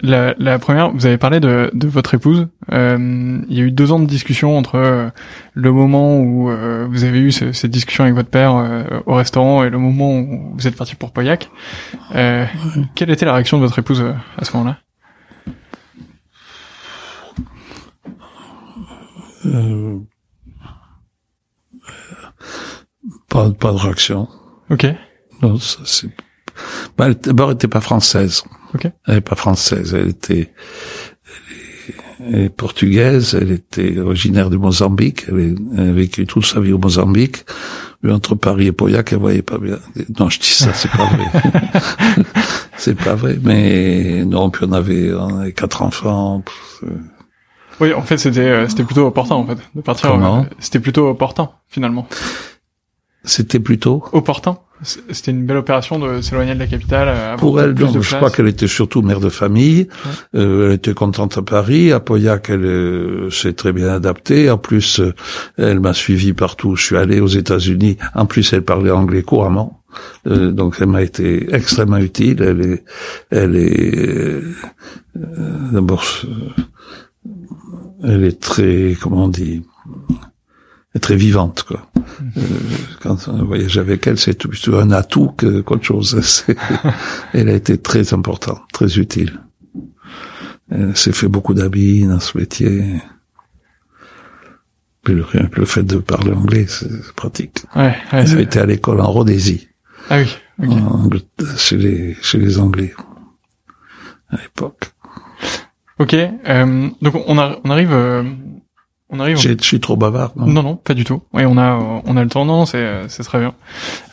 la, la, première, vous avez parlé de, de votre épouse. Euh, il y a eu deux ans de discussion entre euh, le moment où euh, vous avez eu cette discussion avec votre père euh, au restaurant et le moment où vous êtes parti pour Pauillac. Quelle était la réaction de votre épouse à ce moment-là? Pas, pas de réaction. Ok. Non, ça c'est. Bah, D'abord, elle n'était pas française. Okay. Elle n'est pas française, elle était elle est portugaise, elle était originaire de Mozambique, elle, a vécu toute sa vie au Mozambique. Mais entre Paris et Pauillac, elle voyait pas bien. Non, je dis ça, c'est pas vrai. <laughs> c'est pas vrai, mais non, puis on avait, on avait quatre enfants. Oui, en fait, c'était euh, c'était plutôt opportun en fait de partir. Comment? c'était plutôt opportun finalement. C'était plutôt opportun. C'était une belle opération de s'éloigner de la capitale. Euh, Pour elle, donc, je crois qu'elle était surtout mère de famille. Euh, elle était contente à Paris. À Pauillac, elle euh, s'est très bien adaptée. En plus, euh, elle m'a suivi partout. Je suis allé aux États-Unis. En plus, elle parlait anglais couramment. donc, elle m'a été extrêmement utile. Elle est, elle est d'abord, elle est très, comment on dit très vivante quoi. Euh, quand on voyage avec elle, c'est plutôt un atout que qu'autre chose. <laughs> elle a été très importante, très utile. Elle s'est fait beaucoup d'habits dans ce métier. Puis le, le fait de parler anglais, c'est pratique. Ouais, elle a été à l'école en Rhodésie. Ah oui. Okay. chez les chez les Anglais à l'époque. Ok. Euh, donc on, a, on arrive euh, on arrive. Je suis trop bavard. Non, non, non, pas du tout. Oui, on a, on a le temps. Non, c'est, c'est très bien.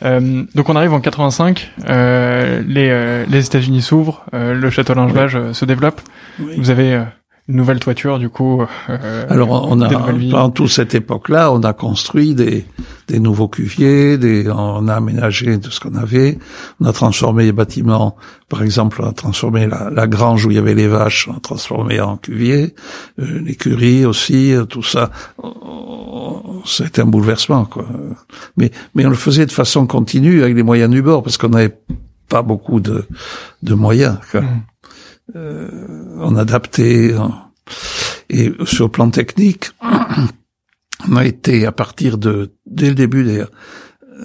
Euh, donc on arrive en 85. Euh, les, euh, les États-Unis s'ouvrent. Euh, le château Lingevage euh, se développe. Vous avez une nouvelle toiture du coup. Euh, Alors on a pendant toute cette époque-là, on a construit des des nouveaux cuviers, des on a aménagé de ce qu'on avait, on a transformé les bâtiments, par exemple, on a transformé la, la grange où il y avait les vaches, on a transformé en cuvier, euh, l'écurie aussi, euh, tout ça. C'était un bouleversement quoi. Mais mais on le faisait de façon continue avec les moyens du bord parce qu'on n'avait pas beaucoup de de moyens. Quoi. Mmh. Euh, on adaptait. Et sur le plan technique, <clears throat> on a été à partir de dès le début d'ailleurs,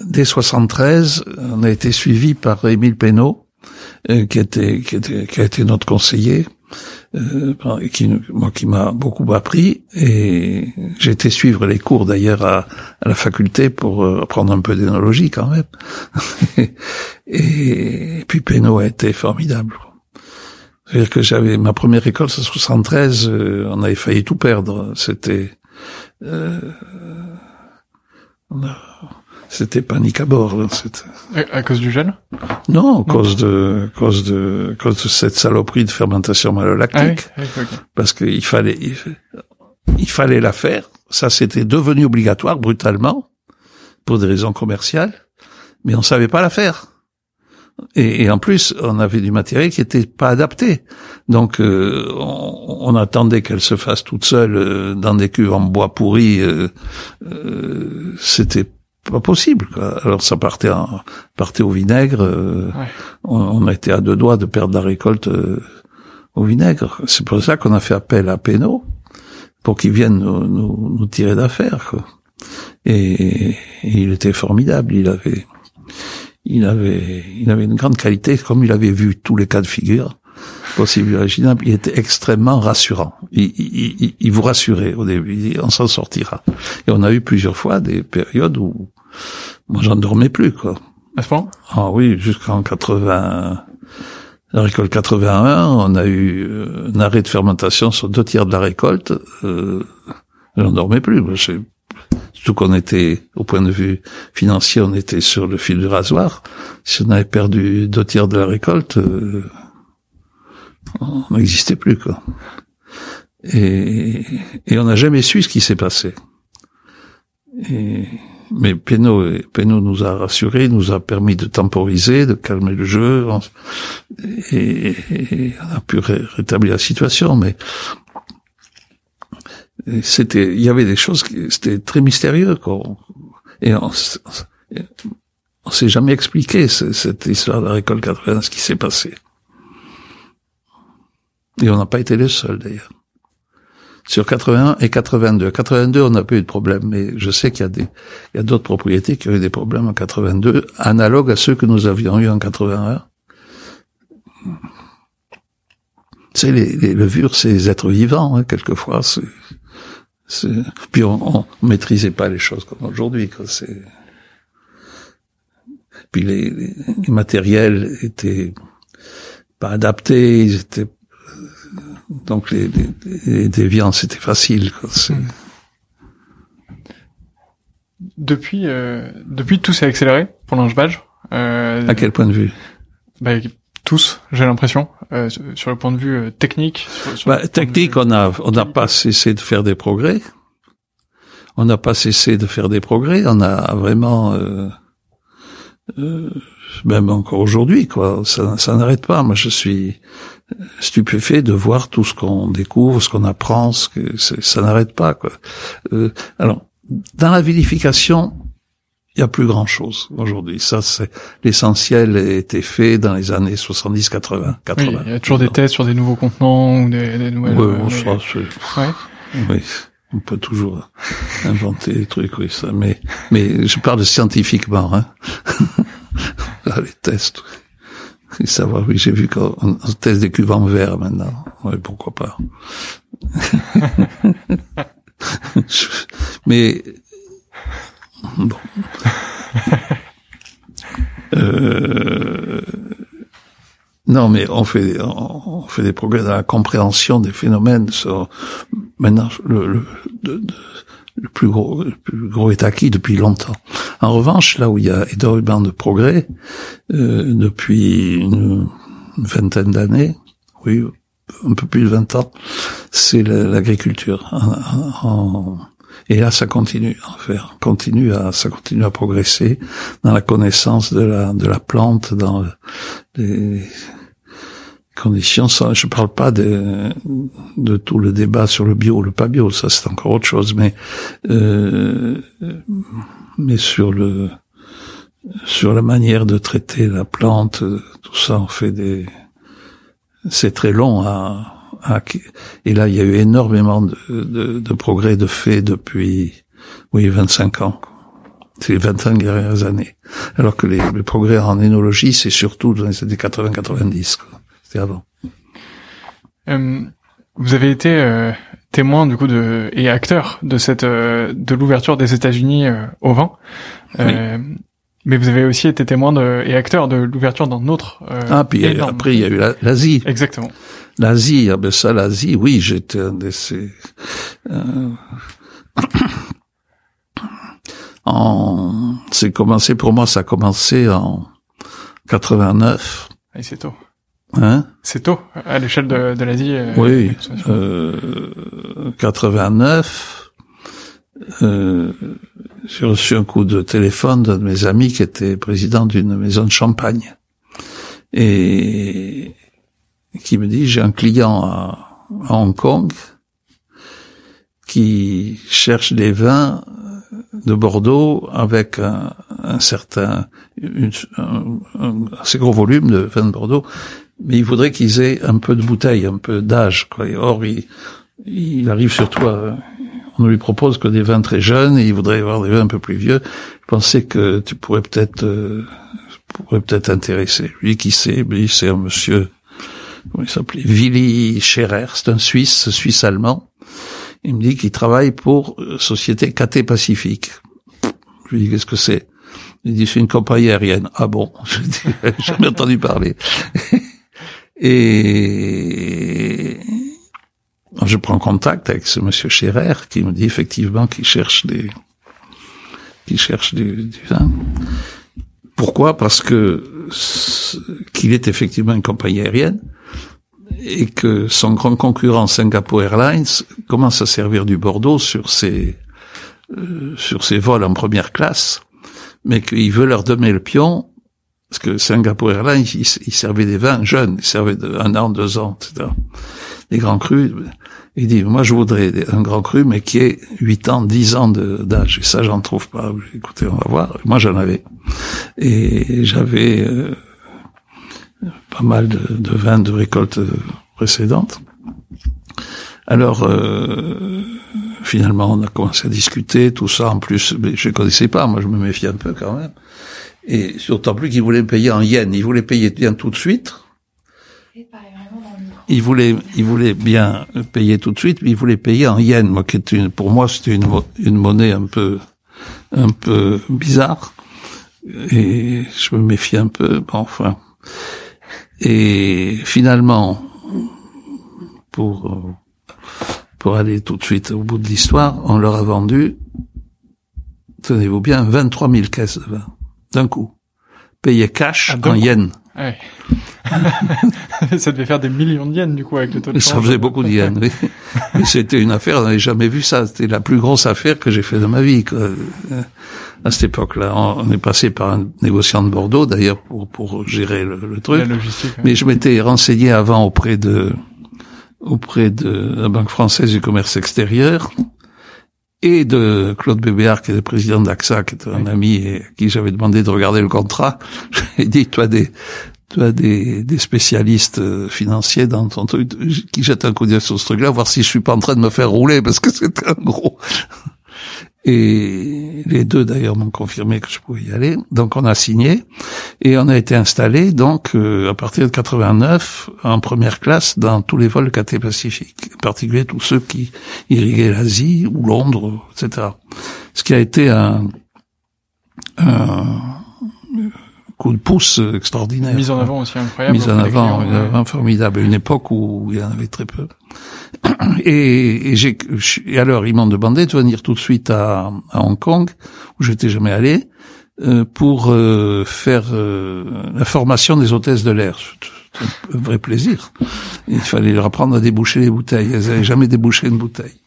dès 73, on a été suivi par Émile Pénaud, euh, qui était qui a été notre conseiller. Euh, qui moi qui m'a beaucoup appris et j'ai été suivre les cours d'ailleurs à, la faculté pour euh, apprendre un peu d'énologie quand même <laughs> et, et puis Pénaud a été formidable c'est-à-dire que j'avais ma première école, c'est 73, euh, on avait failli tout perdre. C'était euh, c'était panique à bord. Hein, à cause du gel? Non, à cause de, à cause de, à cause de cette saloperie de fermentation malolactique. Ah Parce qu'il fallait, il, fallait la faire. Ça, c'était devenu obligatoire brutalement pour des raisons commerciales, mais on savait pas la faire. Et, et, en plus, on avait du matériel qui était pas adapté. Donc, euh, on, on, attendait qu'elle se fasse toute seule euh, dans des cuves en bois pourri. Euh, euh C'était pas possible. Quoi. Alors, ça partait, en, partait au vinaigre. Ouais. On, on, était à deux doigts de perdre la récolte au vinaigre. C'est pour ça qu'on a fait appel à Pénaud pour qu'il vienne nous, nous, nous tirer d'affaire. Et, et il était formidable. Il avait il avait, il avait une grande qualité, comme il avait vu tous les cas de figure possible imaginable, il était extrêmement rassurant. Il, il, il, vous rassurait au début, on s'en sortira. Et on a eu plusieurs fois des périodes où moi j'en dormais plus, quoi. À ce point? Ah oui, jusqu'en 80, la récolte 81, on a eu euh, un arrêt de fermentation sur deux tiers de la récolte. Euh, j'en dormais plus. Surtout qu'on était, au point de vue financier, on était sur le fil du rasoir. Si on avait perdu deux tiers de la récolte, euh, on n'existait plus, quoi. Et, et on n'a jamais su ce qui s'est passé. Et, mais Pénaud, Pénaud nous a rassurés, nous a permis de temporiser, de calmer le jeu, et, et on a pu rétablir la situation. Mais c'était, il y avait des choses qui c'était très mystérieux, quoi. Et on, on s'est jamais expliqué cette histoire de la récolte 80, ce qui s'est passé. Et on n'a pas été les seuls d'ailleurs. Sur 81 et 82. 82, on n'a pas eu de problème, mais je sais qu'il y a des, il y a d'autres propriétés qui ont eu des problèmes en 82, analogues à ceux que nous avions eu en 81. Tu sais, les, les levures, c'est les êtres vivants, hein, quelquefois. C'est, puis on, on maîtrisait pas les choses comme aujourd'hui. Puis les, les, matériels étaient pas adaptés, ils étaient donc les, les, déviants c'était facile. Quoi. Hmm. Depuis, euh, depuis tout s'est accéléré pour l'ange badge. Euh, à quel point de vue? bah, tous, j'ai l'impression, euh, sur le point de vue euh, technique. bah, technique, on a on n'a pas cessé de faire des progrès. On n'a pas cessé de faire des progrès. On a vraiment, euh, euh, même encore aujourd'hui, quoi. Ça, ça n'arrête pas. Moi, je suis stupéfait de voir tout ce qu'on découvre, ce qu'on apprend, ce que ça n'arrête pas, quoi. Euh, alors, dans la vinification, il y a plus grand chose aujourd'hui. Ça, c'est l'essentiel a été fait dans les années 70, 80, 80. il y a toujours des tests sur des nouveaux contenants ou des, des nouvelles. Oui, on euh, ouais. oui, on peut toujours inventer des trucs, oui, ça. Mais, mais je parle scientifiquement, hein. <laughs> les tests. Et savoir, oui, j'ai vu qu'on teste des cuves en verre maintenant. Oui, pourquoi pas. <laughs> mais Bon. Euh, non, mais on fait on fait des progrès dans la compréhension des phénomènes. Sur, maintenant, le, le, le plus gros le plus gros est acquis depuis longtemps. En revanche, là où il y a énormément de progrès euh, depuis une, vingtaine d'années, oui, un peu plus de 20 ans, c'est l'agriculture. Et là, ça continue faire, continue à, ça continue à progresser dans la connaissance de la de la plante, dans les conditions. Ça, je parle pas de de tout le débat sur le bio, ou le pas bio, ça c'est encore autre chose, mais euh, mais sur le sur la manière de traiter la plante, tout ça, on fait des c'est très long à et là, il y a eu énormément de, de, de progrès de fait depuis, oui, 25 ans. C'est les 25 dernières années. Alors que les, les progrès en énologie, c'est surtout dans les années 80-90. C'était avant. Euh, vous avez été euh, témoin du coup de et acteur de cette euh, de l'ouverture des États-Unis euh, au vin. Mais vous avez aussi été témoin de, et acteur de l'ouverture d'un autre. ah, puis après il y a eu l'Asie. Exactement. L'Asie, ah ben ça, l'Asie, oui, j'étais un de ces... Euh, en... C'est commencé, pour moi, ça a commencé en 89. Et c'est tôt. Hein? C'est tôt, à l'échelle de, de l'Asie. Euh, oui, euh, 89. Euh, j'ai reçu un coup de téléphone d'un de mes amis qui était président d'une maison de champagne. Et qui me dit j'ai un client à, Hong Kong qui cherche des vins de Bordeaux avec un, certain un, assez gros volume de vins de Bordeaux, mais il voudrait qu'ils aient un peu de bouteille, un peu d'âge. Or, il, il arrive sur toi, on ne lui propose que des vins très jeunes, et il voudrait avoir des vins un peu plus vieux. Je pensais que tu pourrais peut-être euh, pourrait peut-être intéresser. Lui qui sait, lui c'est un monsieur, comment il s'appelait, Willy Scherer, c'est un Suisse, Suisse-allemand. Il me dit qu'il travaille pour euh, société KT Pacifique. Je lui dis qu'est-ce que c'est? Il dit c'est une compagnie aérienne. Ah bon? <laughs> Je dis j'ai jamais entendu parler. <laughs> Et je prends contact avec ce monsieur Scherer qui me dit effectivement qu'il cherche des qui cherche du, du vin. Pourquoi? Parce que qu'il est effectivement une compagnie aérienne et que son grand concurrent Singapore Airlines commence à servir du Bordeaux sur ses euh, sur ses vols en première classe, mais qu'il veut leur donner le pion parce que Singapore Airlines, il, servait des vins jeunes, il servait de un an, deux ans, etc. Des grands crus. Il dit, moi je voudrais un grand cru, mais qui ait 8 ans, 10 ans d'âge. Et ça, j'en trouve pas. Écoutez, on va voir. Moi, j'en avais. Et j'avais euh, pas mal de, vins de récolte précédente. Alors, euh, finalement, on a commencé à discuter, tout ça. En plus, je connaissais pas. Moi, je me méfiais un peu quand même. Et surtout plus qu'il voulait payer en yens. Il voulait payer bien tout de suite. Il voulait, il voulait bien payer tout de suite, mais il voulait payer en yens. Moi, qui une, pour moi, c'était une, une monnaie un peu, un peu bizarre. Et je me méfiais un peu. Bon, enfin. Et finalement, pour, pour aller tout de suite au bout de l'histoire, on leur a vendu, tenez-vous bien, 23 000 caisses de vin d'un coup. Payé cash ah, en yens. Ouais. <laughs> ça devait faire des millions de yens du coup avec le taux de Ça faisait beaucoup de yens. oui. <laughs> Mais c'était une affaire, on n'avait jamais vu ça. C'était la plus grosse affaire que j'ai fait de ma vie. Quoi. À cette époque-là, on est passé par un négociant de Bordeaux d'ailleurs pour pour gérer le, truc. Mais je m'étais renseigné avant auprès de auprès de la Banque française du commerce extérieur et de Claude Bébéard, qui est le président d'AXA, qui est un ami et à qui j'avais demandé de regarder le contrat. <laughs> J'ai dit, toi, des, toi, des, des spécialistes euh, financiers dans ton truc, qui jettent un coup d'œil sur ce truc-là, voir si je suis pas en train de me faire rouler, parce que <laughs> c'est un gros. Et les deux d'ailleurs m'ont confirmé que je pouvais y aller. Donc on a signé et on a été installé donc euh, à partir de 89 en première classe dans tous les vols KT Pacifique, en particulier tous ceux qui irriguaient l'Asie ou Londres, etc. Ce qui a été un, un coup de pouce extraordinaire. Mise en avant aussi incroyable. Mise en avant, formidable. Une époque où il y en avait très peu. <clears throat> Et, et j'ai, et alors ils m'ont demandé de venir tout de suite à, à Hong Kong, où j'étais jamais allé, euh, pour euh, faire euh, la formation des hôtesses de l'air. Un vrai plaisir. Il fallait leur apprendre à déboucher les bouteilles. Elles n'avaient jamais débouché une bouteille.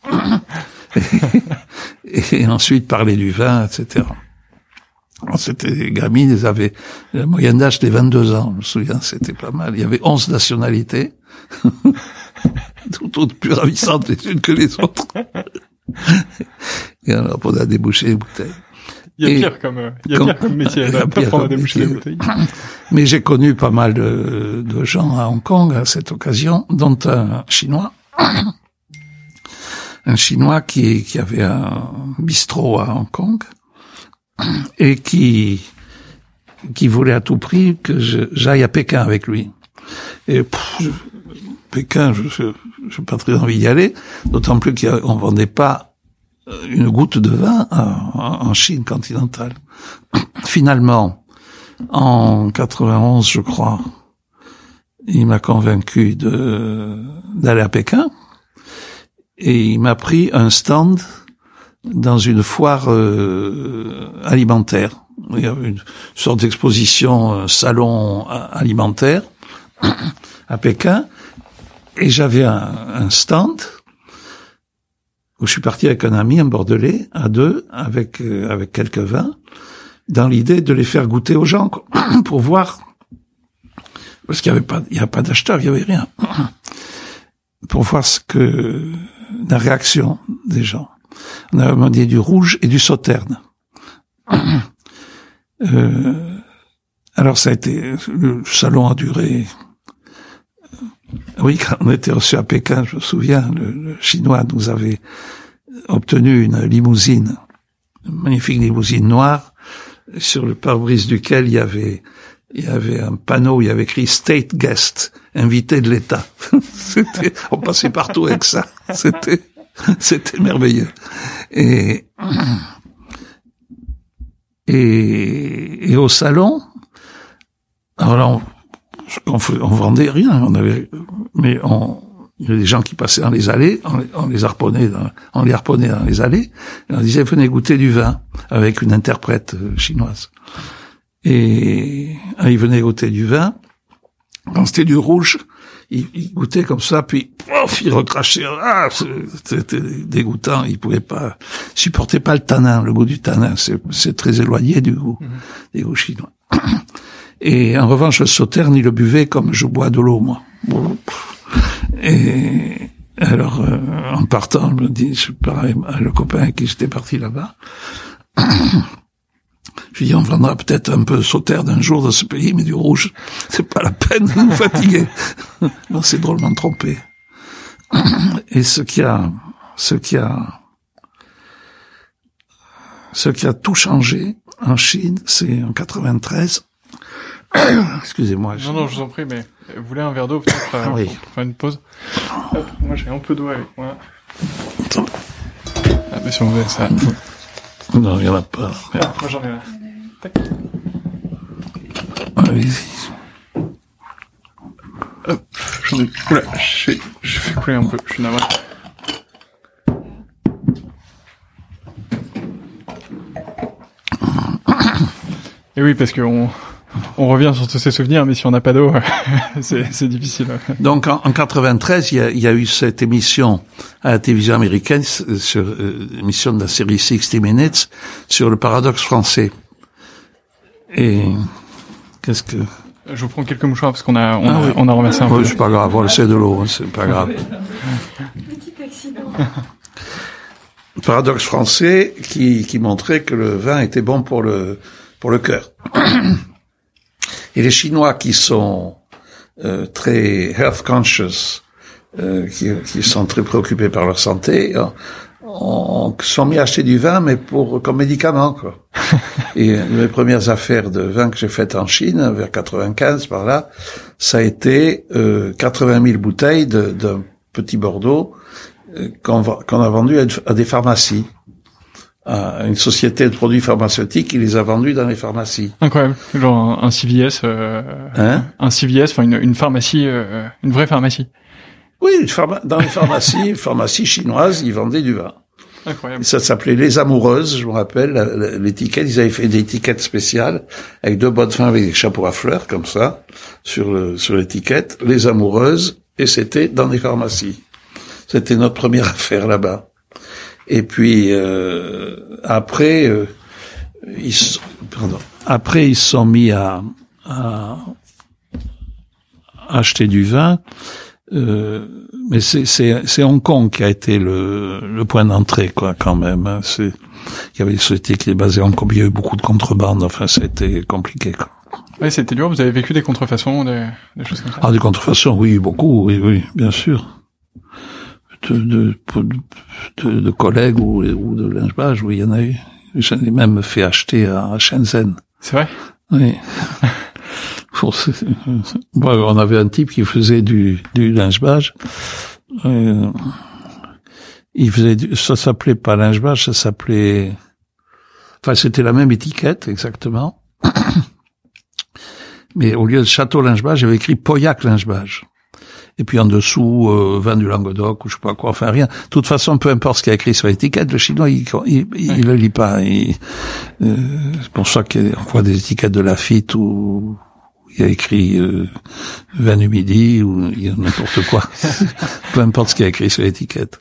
<clears throat> et, ensuite parler du vin, etc. C'était gamines, elles avaient la moyenne d'âge des 22 ans. Je me souviens, c'était pas mal. Il y avait 11 nationalités. <laughs> tout autres plus ravissantes les unes que les autres. Et alors, on a débouché les bouteilles. Il y a pire comme, il y a pire comme métier. Mais j'ai connu pas mal de, de gens à Hong Kong à cette occasion, dont un Chinois. <coughs> Un Chinois qui, qui avait un bistrot à Hong Kong et qui, qui voulait à tout prix que j'aille à Pékin avec lui. Et Pékin, je n'ai pas très envie d'y aller, d'autant plus qu'on vendait pas euh, une goutte de vin en, Chine continentale. <coughs> Finalement, en 91, je crois, il m'a convaincu d'aller à Pékin et il m'a pris un stand dans une foire euh, alimentaire. Il y avait une sorte d'exposition, un salon alimentaire <clears throat> à Pékin et j'avais un, stand où je suis parti avec un ami, un bordelais, à deux, avec euh, avec quelques vins, dans l'idée de les faire goûter aux gens <clears throat> pour voir, parce qu'il y avait pas, il y a pas d'acheteur, il y avait rien, <clears throat> pour voir ce que la réaction des gens. On avait demandé du rouge et du sauterne. <coughs> Euh, alors ça a été, le salon a duré oui, quand on était reçu à Pékin, je me souviens, le, Chinois nous avait obtenu une limousine, une magnifique limousine noire, sur le pare-brise duquel il y avait il y avait un panneau, il y avait écrit State Guest, invité de l'État. <laughs> c'était, on passait partout avec ça. C'était, <laughs> c'était merveilleux. Et, et, au salon, alors là, on, on, vendait rien, on avait, mais on, il y avait des gens qui passaient dans les allées, on, les harponnait, dans, on les harponnait dans les allées, on disait venez goûter du vin avec une interprète euh, chinoise. Et ah, ils venaient goûter du vin. Quand c'était du rouge, ils, goûtaient comme ça, puis pof, ils recrachaient. Ah, c'était dégoûtant. Ils pouvaient pas, supportaient pas le tanin, le goût du tanin. C'est très éloigné du goût mhm. des goûts chinois. <clears throat> Et en revanche, le sauterne, il le buvait comme je bois de l'eau, moi. Et alors, euh, en partant, je me dis, je parlais à le copain qui j'étais parti là-bas. <clears throat> Je lui dis, on vendra peut-être un peu de sauterne d'un jour dans ce pays, mais du rouge, c'est pas la peine de nous fatiguer. <laughs> on s'est drôlement trompé. Et ce qui a, ce qui a, ce qui a tout changé en Chine, c'est en 93, <coughs> Excusez-moi. Non, non, je vous en prie, mais vous voulez un verre d'eau peut-être euh, oui. pour faire une pause Moi, j'ai un peu d'eau avec moi. Ah, mais si on veut ça. Non, il n'y en a pas. Ah, moi, j'en ai là. Tac. Allez-y. Hop, j'en ai... Oula, je fais couler un peu, je suis navré. Et oui, parce qu'on on revient sur tous ces souvenirs, mais si on n'a pas d'eau, <laughs> c'est difficile. Donc en, en 93, il y, a, il y, a, eu cette émission à la télévision américaine, sur euh, émission de la série 60 Minutes, sur le paradoxe français. Et qu'est-ce que je vous prends quelques mouchoirs parce qu'on a on, ah, a, on a ramassé un peu. C'est pas grave, on c'est de l'eau, hein, c'est pas grave. Petit accident. Paradoxe français qui, qui montrait que le vin était bon pour le pour le cœur. Et les Chinois qui sont euh, très health conscious, euh, qui, qui, sont très préoccupés par leur santé, euh, ont, sont mis à acheter du vin, mais pour comme médicament. Quoi. <laughs> Et mes premières affaires de vin que j'ai faites en Chine, vers 95 par là, ça a été euh, 80 000 bouteilles d'un petit Bordeaux euh, qu'on a vendu à des pharmacies à une société de produits pharmaceutiques qui les a vendus dans les pharmacies. Incroyable, genre un, CVS, euh, hein un CVS, enfin une, une pharmacie, euh, une vraie pharmacie. Oui, dans les pharmacies, <laughs> une pharmacie chinoise, ils vendaient du vin. Incroyable. ça s'appelait Les Amoureuses, je me rappelle, l'étiquette, ils avaient fait des étiquettes spéciales avec deux bonnes fins avec des chapeaux à fleurs, comme ça, sur le, sur l'étiquette, Les Amoureuses, et c'était dans les pharmacies. C'était notre première <laughs> affaire là-bas. Et puis euh, après, euh, ils, pardon, après ils se sont mis à, à acheter du vin. Euh, mais c'est Hong Kong qui a été le, le point d'entrée, quoi, quand même. Hein. C'est il y avait une société qui est basée en Hong Kong, il y a eu beaucoup de contrebande. Enfin, été compliqué. Quoi. Oui, c'était dur. Vous avez vécu des contrefaçons, des, des choses comme ça? Ah, des contrefaçons, oui, beaucoup, oui, oui, bien sûr de, de, de, collègues ou, ou de linge oui, il y en a eu. J'en ai même fait acheter à Shenzhen. C'est vrai? Oui. <laughs> on avait un type qui faisait du, du linge euh, il faisait du, ça s'appelait pas linge ça s'appelait, enfin c'était la même étiquette exactement. <coughs> Mais au lieu de château linge j'avais écrit Pauillac linge et puis en dessous euh, vin du Languedoc ou je sais pas quoi, enfin rien. De toute façon, peu importe ce qu'il y a écrit sur l'étiquette, le chinois il, il, il, le lit pas. euh, c'est pour ça qu'on voit des étiquettes de Lafitte où il y a écrit euh, vin du midi ou n'importe quoi. <laughs> peu importe ce qu'il y a écrit sur l'étiquette.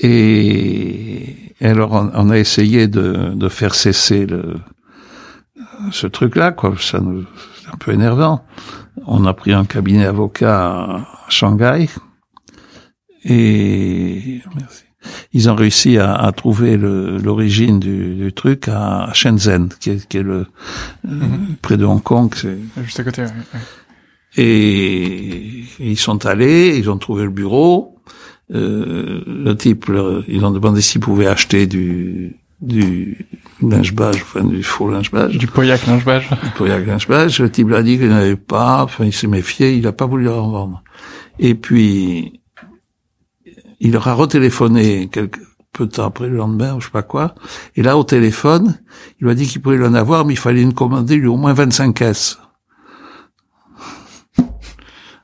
Et alors on, on, a essayé de, de faire cesser le, ce truc-là, quoi. Ça nous, c'est un peu énervant on a pris un cabinet avocat à Shanghai et ils ont réussi à, trouver l'origine du, truc à Shenzhen, qui est, le mhm. près de Hong Kong. Juste à côté. Et ils sont allés, ils ont trouvé le bureau. Euh, le type, ils ont demandé s'ils pouvaient acheter du du linge-bage, enfin du faux linge-bage. Du Pauillac linge-bage. Du Pauillac linge-bage. Le type l'a dit qu'il n'avait pas, enfin il s'est méfié, il n'a pas voulu en vendre. Et puis, il leur a retéléphoné quelques peu de temps après le lendemain, ou je sais pas quoi. Et là, au téléphone, il lui a dit qu'il pouvait l'en avoir, mais il fallait une commander lui au moins 25 caisses.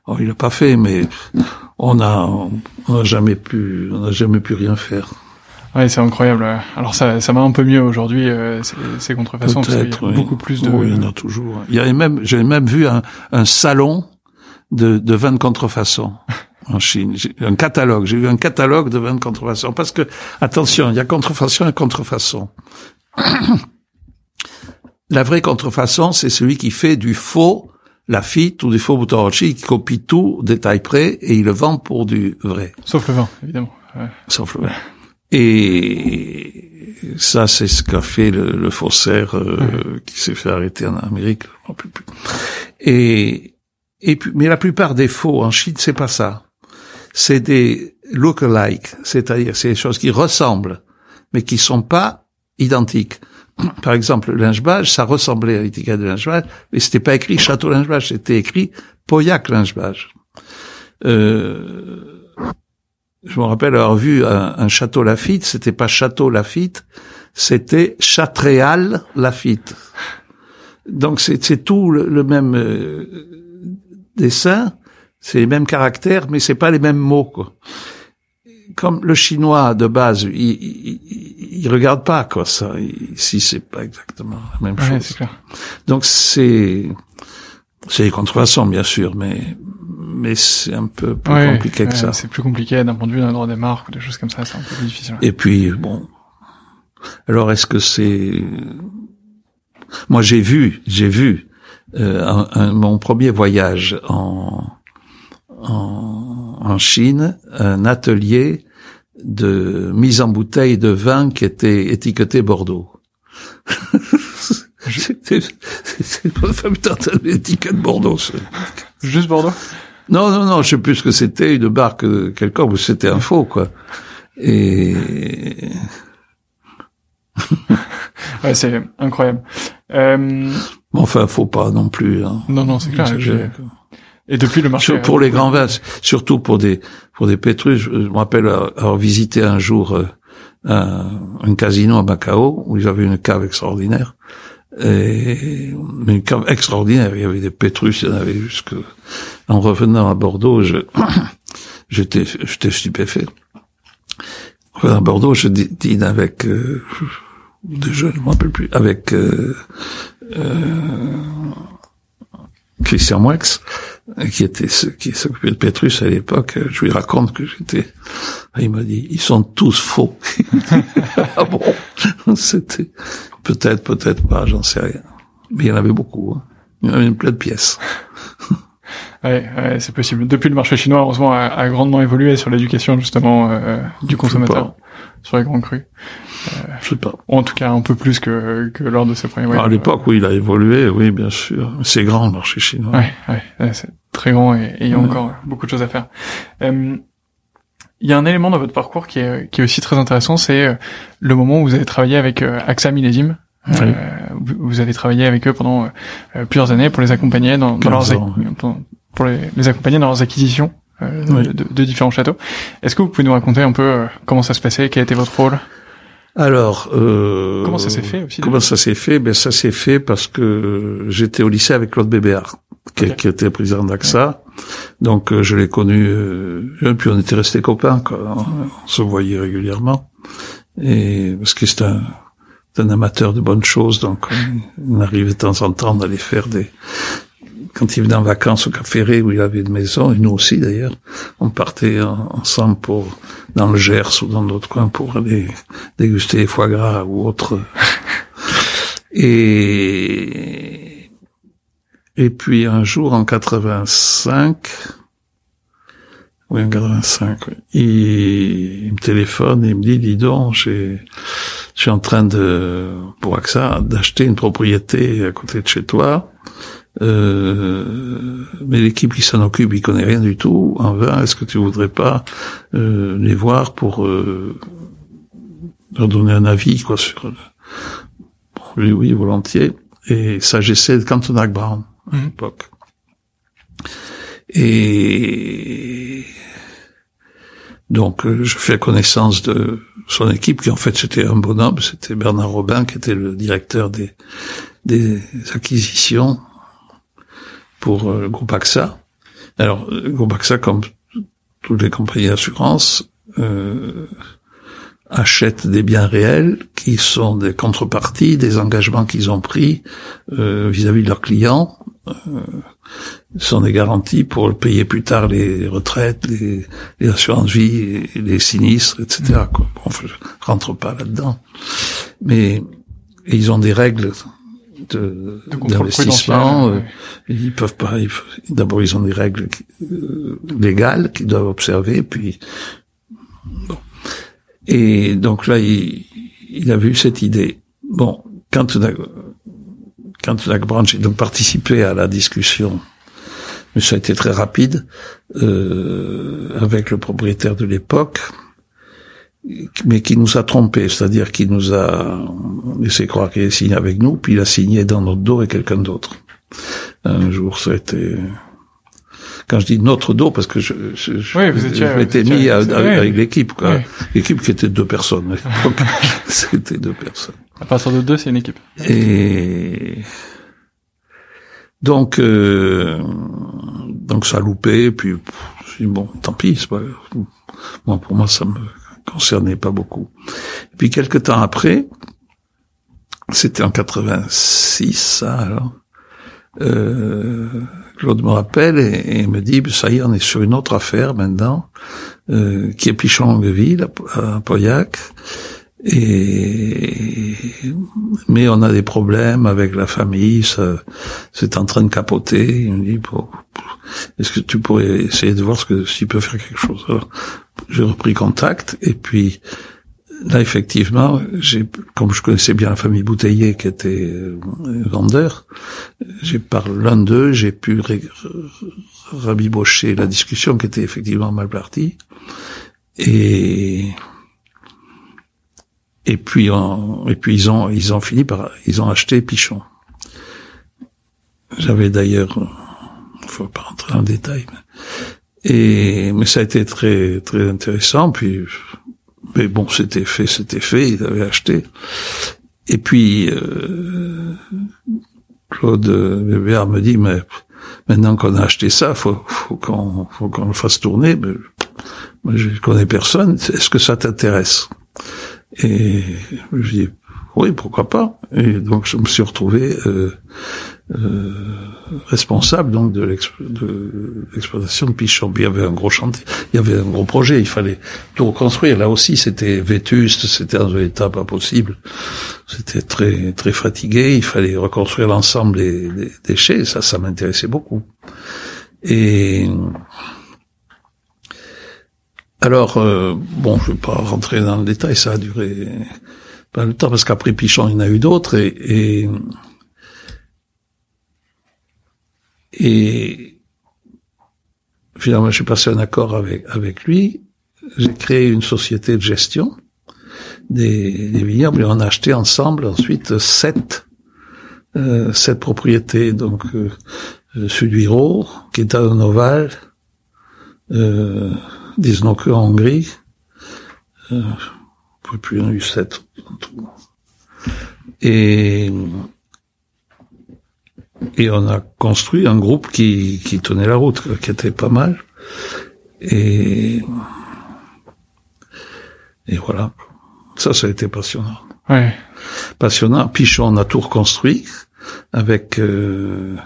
Oh, il l'a pas fait, mais on a, on n'a jamais pu, on n'a jamais pu rien faire. Ouais, c'est incroyable. Alors ça, ça va un peu mieux aujourd'hui, euh, ces, ces contrefaçons, parce y a oui. beaucoup plus de. Oui, il y en a toujours. Il y avait même, j'ai même vu un, un salon de, de 20 contrefaçons en Chine. Un catalogue. J'ai vu un catalogue de 20 contrefaçons. Parce que, attention, il y a contrefaçon et contrefaçon. <coughs> La vraie contrefaçon, c'est celui qui fait du faux Lafitte ou du faux bouton Rothschild, qui copie tout, détail près, et il le vend pour du vrai. Sauf le vin, évidemment. Ouais. Sauf le vin. Et ça, c'est ce qu'a fait le, le faussaire euh, qui s'est fait arrêter en Amérique. je plus. Et, et puis, mais la plupart des faux en Chine, c'est pas ça. C'est des look-alike, c'est-à-dire c'est des choses qui ressemblent, mais qui sont pas identiques. <clears throat> Par exemple, le linge-bage, ça ressemblait à l'étiquette de linge-bage, mais c'était pas écrit Château linge-bage, c'était écrit Pauillac linge-bage. Euh, je me rappelle avoir vu un, un château Lafitte, c'était pas château Lafitte, c'était Châtréal Lafitte. Donc c'est tout le, le même euh, dessin, c'est les mêmes caractères, mais c'est pas les mêmes mots. Quoi. Comme le chinois de base, il, il, regarde pas quoi ça. Ici c'est pas exactement la même Ouais, chose. clair. Donc c'est c'est des contrefaçons bien sûr, mais mais c'est un peu plus Ouais, compliqué que ça. C'est plus compliqué d'un point de vue d'un droit des marques ou des choses comme ça, c'est un peu plus difficile. Et puis bon, alors est-ce que c'est moi j'ai vu j'ai vu euh, un- un- mon premier voyage en, en en Chine un atelier de mise en bouteille de vin qui était étiqueté Bordeaux. C'était <laughs> c'est pas l'étiquette Bordeaux. c'est- Juste Bordeaux? Non, non, non, je sais plus ce que c'était, une barque euh, quelconque, ou c'était un faux, quoi. Et <laughs> Ouais, c'est incroyable. Euh, bon, enfin, faut pas non plus. Hein. non, non, c'est clair. quoi. et depuis le marché. Sur- pour les grands vins, surtout pour des pour des pétrus. Je, je me rappelle avoir visité un jour euh, un, un casino à Macao où ils avaient une cave extraordinaire. Et, une extraordinaire. Il y avait des pétrus, il y en avait jusque. En revenant à Bordeaux, je <coughs> j'étais j'étais stupéfait. En revenant à Bordeaux, je dî- dîne avec euh, jeunes, je me rappelle plus, avec euh, euh, Christian Moix, qui était ce qui s'occupait de Pétrus à l'époque. Je lui raconte que j'étais. Il m'a dit, ils sont tous faux. <laughs> ah bon? C'était peut-être, peut-être pas, j'en sais rien. Mais il y en avait beaucoup. Hein. Il y en avait une plein de pièces. <laughs> Ouais, ouais, c'est possible. Depuis le marché chinois, heureusement, a, a grandement évolué sur l'éducation justement euh, du consommateur sur les grands crus. Je sais pas. En tout cas un peu plus que, que lors de ses premiers à voyages. l'époque où il a évolué, oui, bien sûr. C'est grand le marché chinois. Ouais, ouais, c'est très grand et il y a encore beaucoup de choses à faire. Euh, Il y a un élément dans votre parcours qui est, qui est aussi très intéressant, c'est euh, le moment où vous avez travaillé avec euh, AXA Millésime. Oui. Euh, vous, avez travaillé avec eux pendant plusieurs années pour les accompagner dans, dans 15 leurs ans, pour, pour les, les accompagner dans leurs acquisitions euh, Oui. de, de différents châteaux. Est-ce que vous pouvez nous raconter un peu euh, comment ça se passait, quel était votre rôle? Alors, euh, Comment ça s'est fait aussi Comment ça s'est fait? Ben ça s'est fait parce que j'étais au lycée avec Claude Bébéard, qui, qui était président d'AXA. Donc euh, je l'ai connu, euh, puis on était restés copains, quoi. On, on se voyait régulièrement. Et parce que c'est un, c'est un amateur de bonnes choses, donc on, arrivait de temps en temps d'aller faire des quand il venait en vacances au Cap Ferré où il avait une maison, et nous aussi d'ailleurs, on partait en- ensemble pour dans le Gers ou dans d'autres coins pour aller déguster les foie gras ou autre. <laughs> Et et puis un jour en 85, oui en 85, oui, il, il me téléphone et il me dit dis donc j'ai je suis en train de pour AXA d'acheter une propriété à côté de chez toi. Euh, mais l'équipe qui s'en occupe, il connaît rien du tout en vin. Est-ce que tu voudrais pas euh, les voir pour euh, leur donner un avis quoi sur. Le... oui, oui, volontiers. Et s'agissait de Cantonac Brown à Mhm. l'époque. Et donc euh, je fais connaissance de son équipe, qui en fait c'était un bonhomme, c'était Bernard Robin qui était le directeur des, des acquisitions pour euh, le groupe AXA. Alors le groupe AXA, comme toutes les compagnies d'assurance, euh, achètent des biens réels qui sont des contreparties des engagements qu'ils ont pris euh, vis-à-vis de leurs clients. Euh, sont des garanties pour payer plus tard les retraites, les, les assurances vie, et les sinistres, etc. Quoi. Bon, je rentre pas là-dedans, mais ils ont des règles d'investissement. euh, Ils peuvent pas. D'abord, ils ont des règles euh, légales qu'ils doivent observer, puis bon. Et donc là, il, il a vu cette idée. Bon, quand quand la branche donc participé à la discussion, mais ça a été très rapide, euh, avec le propriétaire de l'époque, mais qui nous a trompés, c'est-à-dire qu'il nous a laissé croire qu'il avait signé avec nous, puis il a signé dans notre dos et quelqu'un d'autre. Un jour, ça a été... Quand je dis notre dos, parce que je, je, je, Oui, vous étiez- je m'étais étiez- mis à- avec, l'équipe, quoi. L'équipe qui était deux personnes. <laughs> C'était deux personnes. À partir de deux, c'est une équipe. Et donc, euh, donc ça a loupé. Puis pff, je dis, bon, tant pis. C'est pas, moi, pour moi, ça me concernait pas beaucoup. Et puis quelques temps après, c'était en 86, ça alors. Euh, Claude me rappelle et, me dit, ça y est, on est sur une autre affaire maintenant, euh, qui est Pichon-Longueville, à, à Pauillac. Et mais on a des problèmes avec la famille, c'est en train de capoter. Il me dit, est-ce que tu pourrais essayer de voir ce que s'il peut faire quelque chose? J'ai repris contact et puis là effectivement, j'ai, comme je connaissais bien la famille Bouteiller qui était euh, vendeur, j'ai par l'un d'eux, j'ai pu rabibocher la discussion qui était effectivement mal partie et et puis, on- et puis ils ont, ils ont fini par, ils ont acheté Pichon. J'avais d'ailleurs, euh, faut pas rentrer dans le détail, mais, et mais ça a été très très intéressant. Puis, mais bon, c'était fait, c'était fait. Ils avaient acheté. Et puis euh, Claude Bébert me dit, mais maintenant qu'on a acheté ça, faut, faut qu'on, faut qu'on le fasse tourner. Mais, moi, je connais personne. Est-ce que ça t'intéresse? Et je dis oui, pourquoi pas. Et donc je me suis retrouvé euh, euh, responsable donc de l'exp- de l'exploitation de Pichon. Il y avait un gros chantier, il y avait un gros projet. Il fallait tout reconstruire. Là aussi, c'était vétuste, c'était dans un état pas possible. C'était très très fatigué. Il fallait reconstruire l'ensemble des, des déchets. Ça, ça m'intéressait beaucoup. Et alors, euh, bon, je vais pas rentrer dans le détail, ça a duré pas le temps, parce qu'après Pichon, il y en a eu d'autres, et, finalement, j'ai passé un accord avec, lui, j'ai créé une société de gestion des, des vignobles, et on a acheté ensemble ensuite sept, euh, sept propriétés, donc euh, Suduiro, Queta de Noval, euh, Disnoke en Hongrie. Euh, plus, il y en a eu sept en tout. Et, et on a construit un groupe qui, qui tenait la route, qui était pas mal. Et, et voilà. Ça, ça a été passionnant. Ouais. Passionnant. Pichon, on a tout reconstruit avec... euh,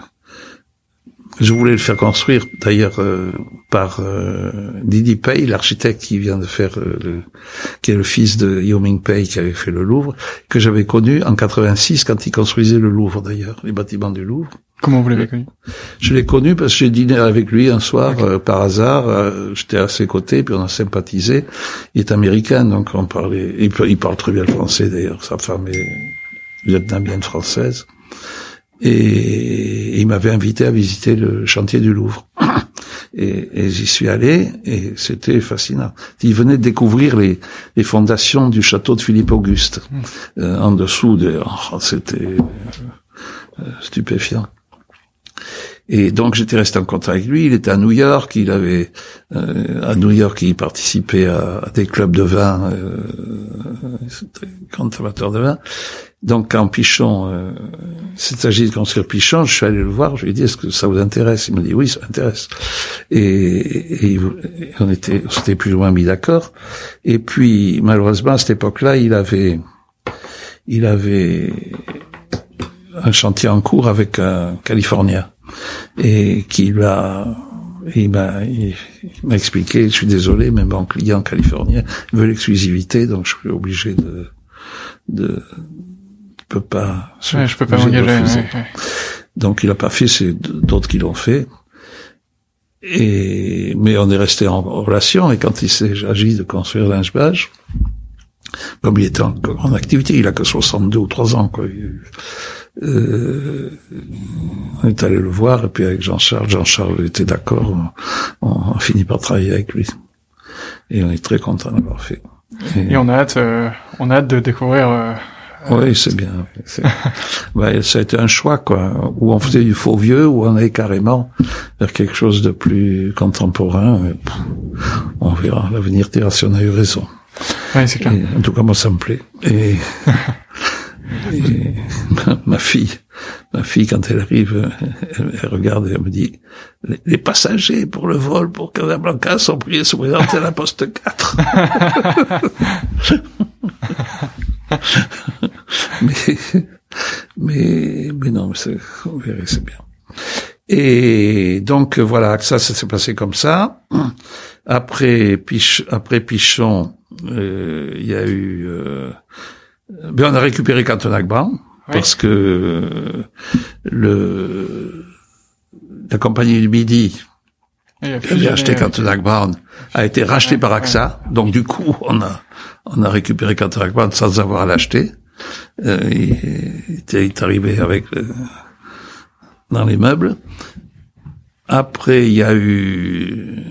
je voulais le faire construire d'ailleurs euh, par euh, Didi Pei, l'architecte qui vient de faire euh, le, qui est le fils de Yao Ming Pei qui avait fait le Louvre, que j'avais connu en 86 quand il construisait le Louvre d'ailleurs, les bâtiments du Louvre. Comment vous l'avez connu? Je l'ai connu parce que j'ai dîné avec lui un soir euh, par hasard. euh, J'étais à ses côtés, puis on a sympathisé. Il est américain, donc on parlait. Il parle très bien le français d'ailleurs. Sa femme est vietnamienne française. Et il m'avait invité à visiter le chantier du Louvre. <laughs> Et, et j'y suis allé et c'était fascinant. Il venait de découvrir les, les fondations du château de Philippe Auguste. Mm. Euh, en dessous, de, oh, c'était euh, stupéfiant. Et donc j'étais resté en contact avec lui. Il était à New York. Il avait euh, à New York, il participait à, des clubs de vin, euh, grand amateur de vin. Donc quand Pichon, euh, s'est de construire Pichon, je suis allé le voir. Je lui ai dit est-ce que ça vous intéresse? Il m'a dit oui, ça m'intéresse. Et, et, et on était, on s'était plus ou moins mis d'accord. Et puis malheureusement à cette époque-là, il avait, il avait un chantier en cours avec un Californien et qui l'a il m'a il, m'a expliqué je suis désolé mais mon client californien veut l'exclusivité donc je suis obligé de de je peux pas Ouais, je peux pas m'engager. ouais, ouais. donc il a pas fait c'est d'autres qui l'ont fait et mais on est resté en relation et quand il agi de construire l'Inchebage comme il était en, en activité il a que 62 ou 3 ans quoi euh, on est allé le voir et puis avec Jean-Charles, Jean-Charles était d'accord, on, on a fini par travailler avec lui. Et on est très content d'avoir fait. Et- Et on a hâte, euh, on a hâte de découvrir. euh, oui, c'est bien. Ouais, <laughs> ça a été un choix, quoi. Où on faisait du faux vieux, où on allait carrément vers quelque chose de plus contemporain. On verra. L'avenir dira si on a eu raison. Ouais, c'est clair. Et, en tout cas, moi, ça me plaît. Et, <laughs> <laughs> ma, fille, ma fille, quand elle arrive, elle, regarde et elle me dit, les, passagers pour le vol pour Casablanca sont priés de se présenter à la poste 4. <laughs> mais, mais, mais non, mais vous verrez, c'est bien. Et donc voilà, ça, ça s'est passé comme ça. Après Pichon, euh, il y a eu. Euh, ben on a récupéré Cantonacban parce que euh, le la compagnie du Midi a qui avait fusionné acheté avec- Cantonacban a été racheté Ouais, par AXA. Donc du coup, on a on a récupéré Cantonacban sans avoir à l'acheter. Euh, il, il est arrivé avec le- dans les meubles. Après, il y a eu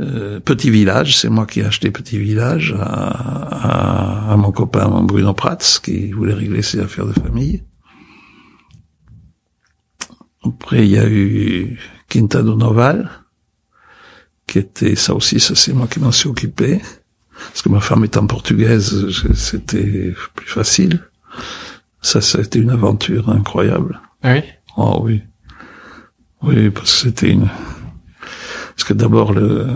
euh, Petit Village, c'est moi qui ai acheté Petit Village à, à, à mon copain Bruno Prats, qui voulait régler ses affaires de famille. Après, il y a eu Quinta do Noval, qui était, ça aussi, ça c'est moi qui m'en suis occupé. Parce que ma femme étant portugaise, c'était plus facile. Ça, ça a été une aventure incroyable. Ah oui? Oh oui. Oui, parce que c'était une... Parce que d'abord, le...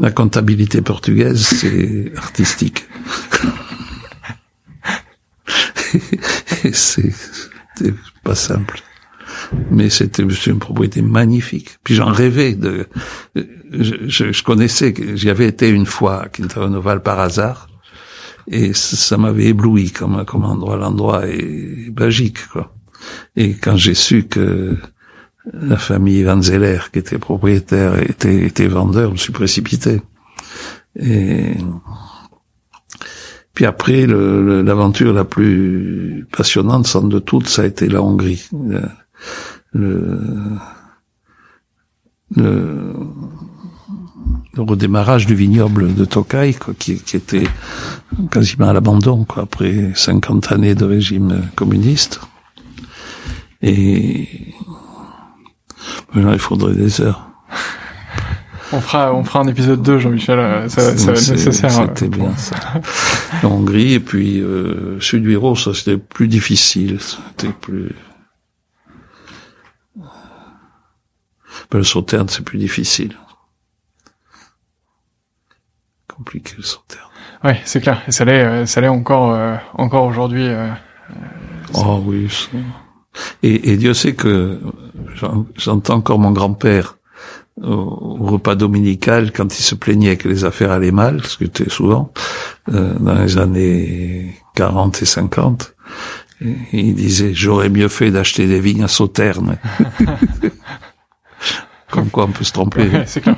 la comptabilité portugaise, c'est artistique. C'est pas simple. Mais c'était une propriété magnifique. Puis j'en rêvais de... Je, je, je connaissais, j'y avais été une fois à Quintana Noval par hasard. Et ça, ça m'avait ébloui comme, comme endroit. L'endroit est magique, quoi. Et quand j'ai su que la famille Van Zeller, qui était propriétaire, était, était vendeur, je me suis précipité. Et puis après, l'aventure la plus passionnante, sans de toutes, ça a été la Hongrie. Le, redémarrage du vignoble de Tokai, qui, était quasiment à l'abandon, après 50 années de régime communiste. Et maintenant, il faudrait des heures. On fera, on fera un épisode 2, Jean-Michel. euh, Ça, ça va être nécessaire. euh, C'était bien ça. La Hongrie et puis euh, Sud-Huiro, ça c'était plus difficile. C'était plus. Ben, le sauterne, c'est plus difficile. Compliqué le sauterne. Ouais, c'est clair. Et ça l'est, euh, ça l'est encore, euh, encore aujourd'hui. euh, Oh oui. ça. Et, et Dieu sait que j'entends encore mon grand-père au, repas dominical quand il se plaignait que les affaires allaient mal, ce qui était souvent euh, dans les années 40 et 50. Et il disait j'aurais mieux fait d'acheter des vignes à Sauterne. <laughs> Comme quoi on peut se tromper. Ouais, c'est clair.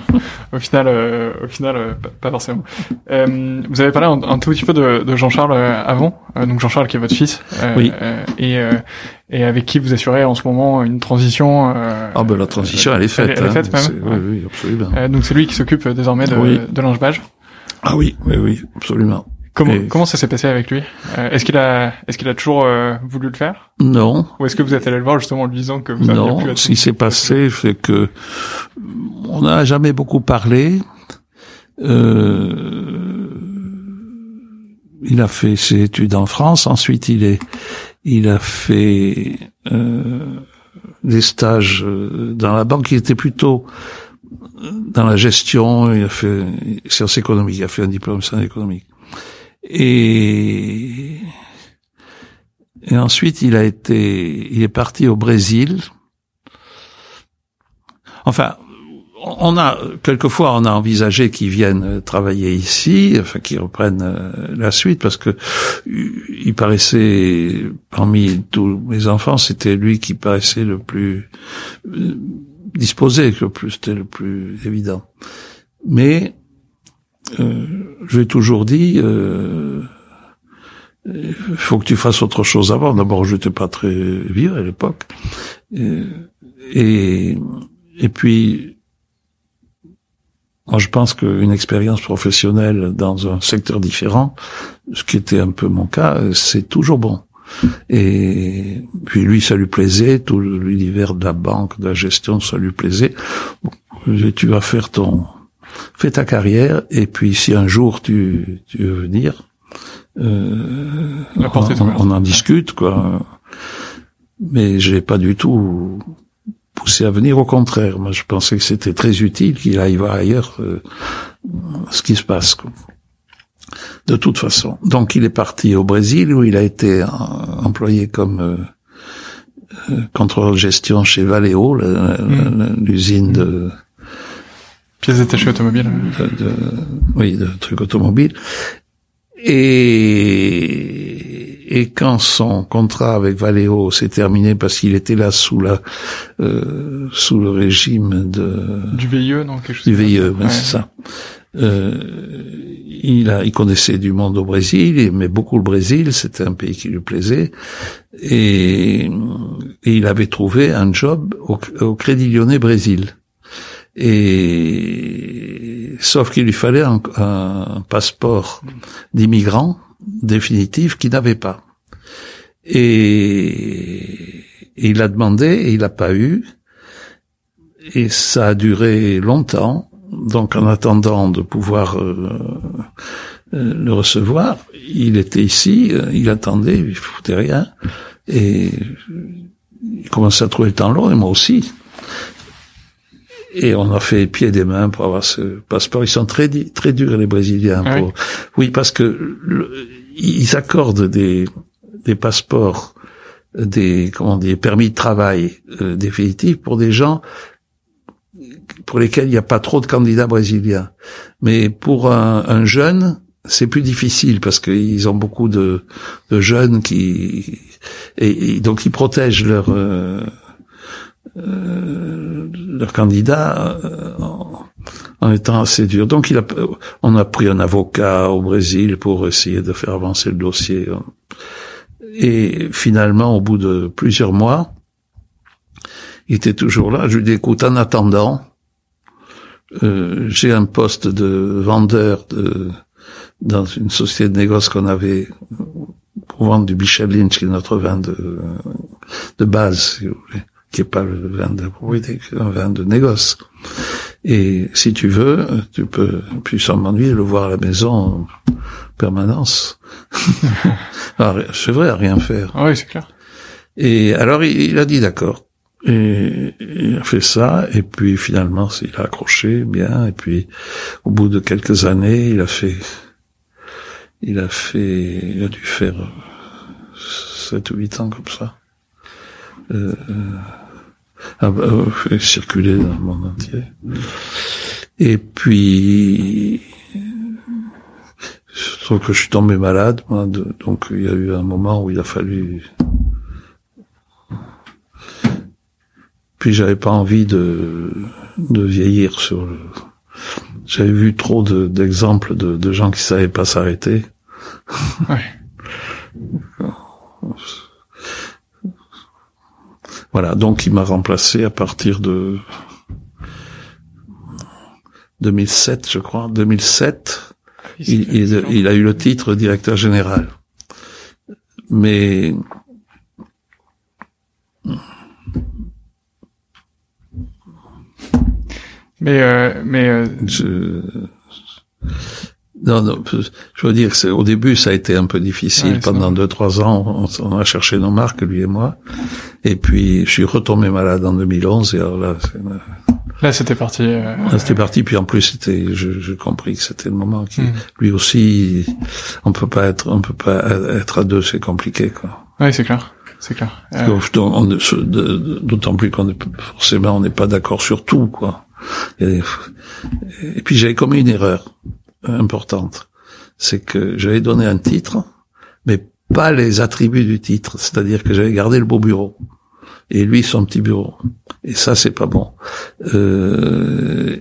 Au final, euh, au final, euh, pas, forcément. Euh, vous avez parlé un, un, tout petit peu de, de Jean-Charles euh, avant, euh, donc Jean-Charles qui est votre fils, Oui. euh, et et avec qui vous assurez en ce moment une transition. euh, Ah ben la transition elle est faite. Elle, elle est faite hein. même. Ouais. Oui, oui, absolument. Euh, donc c'est lui qui s'occupe euh, désormais de, Oui. de. Ah oui, oui, oui, absolument. Comment Et- comment ça s'est passé avec lui? Euh, Est-ce qu'il a est-ce qu'il a toujours euh, voulu le faire? Non, ou est-ce que vous êtes allé le voir justement en lui disant que vous non. être- Ce qui s'est passé, c'est que on n'a jamais beaucoup parlé. Euh, il a fait ses études en France. Ensuite, il est, il a fait euh, des stages euh, dans la banque. Il était plutôt euh, dans la gestion. Il a fait sciences économiques. Il a fait un diplôme en sciences économiques. Et et ensuite, il a été, il est parti au Brésil. Enfin, on a quelquefois on a envisagé qu'ils viennent euh, travailler ici, enfin qu'ils reprennent euh, la suite parce que euh, il paraissait parmi tous mes enfants, c'était lui qui paraissait le plus disposé, le plus c'était le plus évident. Mais euh, je toujours dit. Faut que tu fasses autre chose avant. D'abord, je n'étais pas très vieux à l'époque. Et, et puis, moi, je pense qu'une expérience professionnelle dans un secteur différent, ce qui était un peu mon cas, c'est toujours bon. Et puis lui, ça lui plaisait, tout l'univers de la banque, de la gestion, ça lui plaisait. Tu vas faire ton, fais ta carrière, et puis si un jour tu, tu veux venir, euh, on, on en discute, quoi. Mais j'ai pas du tout poussé à venir. Au contraire, moi, je pensais que c'était très utile qu'il aille voir ailleurs euh, ce qui se passe. quoi. De toute façon. Donc, il est parti au Brésil où il a été euh, employé comme euh, euh, contrôleur de gestion chez Valeo, la- l'usine de, pièces détachées automobiles. de, de- oui, de trucs automobiles. Et, et quand son contrat avec Valeo s'est terminé parce qu'il était là sous la euh, sous le régime de Du VIE, non quelque chose. du VIE, Ouais. c'est ça. Euh, il a, il connaissait du monde au Brésil, il aimait beaucoup le Brésil, c'était un pays qui lui plaisait, et, et il avait trouvé un job au, au Crédit Lyonnais Brésil. Et sauf qu'il lui fallait un, un passeport d'immigrant définitif qu'il n'avait pas. Et, il a demandé et il n'a pas eu. Et ça a duré longtemps. Donc, en attendant de pouvoir euh, euh, le recevoir, il était ici, euh, il attendait, il foutait rien, et il commençait à trouver le temps long, et moi aussi. Et on a fait pied des mains pour avoir ce passeport. Ils sont très très durs les Brésiliens. Ah Pour... Oui, parce que le- ils accordent des des passeports, des comment dire, permis de travail euh, définitifs pour des gens pour lesquels il n'y a pas trop de candidats brésiliens. Mais pour un, un jeune, c'est plus difficile parce qu'ils ont beaucoup de, de jeunes qui et, et donc ils protègent leurs euh, euh, leurs candidats euh, en, en étant assez durs. Donc il a, on a pris un avocat au Brésil pour essayer de faire avancer le dossier. Et finalement, au bout de plusieurs mois, il était toujours là. Je lui dis, écoute, en attendant, euh, j'ai un poste de vendeur de, dans une société de négoce qu'on avait pour vendre du Bichelin, qui est notre vin de, de base, si vous voulez, qui est pas le vin de propriété, qui est un vin de négoce. Et si tu veux, tu peux, puis sans m'ennuyer, le voir à la maison en permanence. Alors, <laughs> c'est vrai, à rien faire. Ah oui, c'est clair. Et alors, il, il a dit d'accord. Et il a fait ça, et puis finalement, il a accroché bien, et puis au bout de quelques années, il a fait, il a fait, il a dû faire sept ou huit ans comme ça. Euh, ah bah, euh, circuler dans le monde entier. Et puis, je trouve que je suis tombé malade, moi, de- donc il y a eu un moment où il a fallu puis j'avais pas envie de de vieillir sur le. J'avais vu trop d'exemples de, de, gens qui savaient pas s'arrêter. Ouais. <laughs> Voilà, donc il m'a remplacé à partir de 2007, je crois. 2007, il, il, a eu le titre directeur général. Mais mais euh, mais euh, je non, non, je veux dire que au début ça a été un peu difficile. Pendant deux trois ans, on, a cherché nos marques, lui et moi. Et puis je suis retombé malade en 2011 et alors là, là c'était parti. Euh... c'était parti. Puis en plus c'était, je, compris que c'était le moment qui, hmm. lui aussi, on peut pas être, on peut pas être à deux, c'est compliqué quoi. Oui, c'est clair. C'est clair. Euh... D'autant plus qu'on est forcément on n'est pas d'accord sur tout quoi. Et, et puis j'avais commis une erreur importante, c'est que j'avais donné un titre, mais pas les attributs du titre, c'est-à-dire que j'avais gardé le beau bureau et lui son petit bureau. Et ça, c'est pas bon. Euh,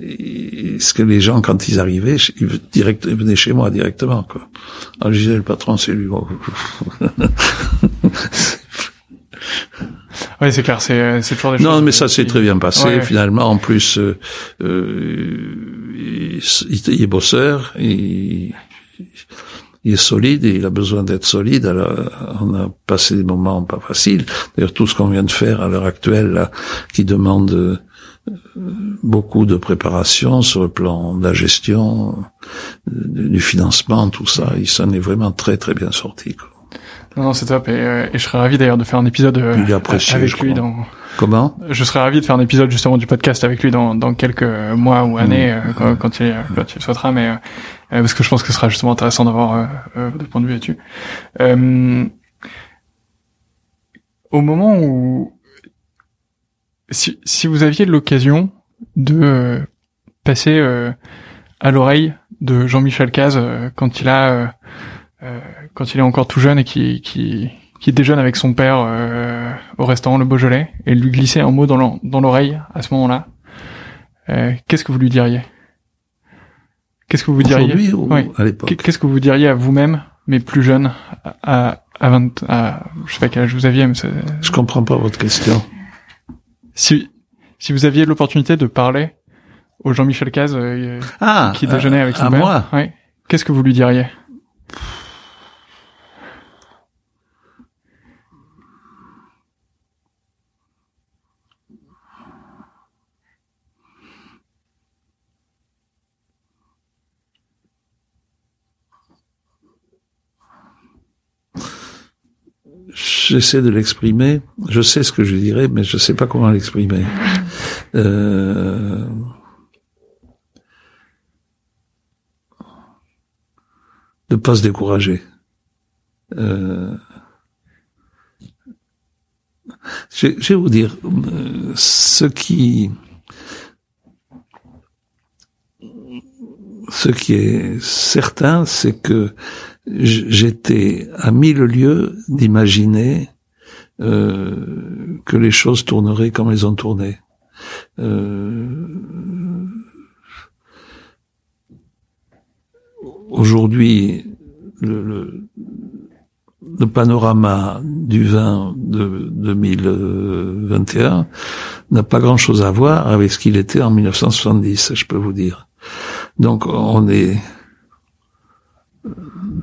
ce que les gens, quand ils arrivaient, ils, venaient chez moi directement. Quoi. Alors je disais, le patron, c'est lui. Oui, c'est clair, c'est c'est toujours des Non, mais ça s'est très bien passé. Finalement, en plus, euh, euh, il, est bosseur, il, il, est solide et il a besoin d'être solide. Alors, on a passé des moments pas faciles. D'ailleurs, tout ce qu'on vient de faire à l'heure actuelle, là, qui demande euh, beaucoup de préparation sur le plan de la gestion, du financement, tout ça, il s'en est vraiment très très bien sorti. Quoi. Non, non c'est top. Et, euh, et, je serais ravi d'ailleurs de faire un épisode euh, avec lui dans. Comment? Je serais ravi de faire un épisode justement du podcast avec lui dans, dans quelques mois ou années mmh. euh, quand, il, quand il souhaitera, mais parce que je pense que ce sera justement intéressant d'avoir des points de vue là-dessus. au moment où, si, si vous aviez l'occasion de passer à l'oreille de Jean-Michel Caz quand il a euh, quand il est encore tout jeune et qui, qui, qui déjeune avec son père euh, au restaurant Le Beaujolais et lui glisser un mot dans l'oreille à ce moment-là, euh, qu'est-ce que vous lui diriez? Qu'est-ce que vous diriez à l'époque Qu'est-ce que vous diriez à vous-même, mais plus jeune, à, à 20, à, je sais pas quel âge vous aviez, mais Je comprends pas votre question. Si, si vous aviez l'opportunité de parler au Jean-Michel Caz ah, qui déjeunait avec son père, moi. qu'est-ce que vous lui diriez? J'essaie de l'exprimer. Je sais ce que je dirais, mais je sais pas comment l'exprimer. Euh... De pas se décourager. Euh... Je, je, vais vous dire, euh, ce qui, ce qui est certain, c'est que j'étais à mille lieues d'imaginer euh, que les choses tourneraient comme elles ont tourné. Euh, Aujourd'hui, le, le, le, panorama du vin de 2021 n'a pas grand-chose à voir avec ce qu'il était en 1970, je peux vous dire. Donc on est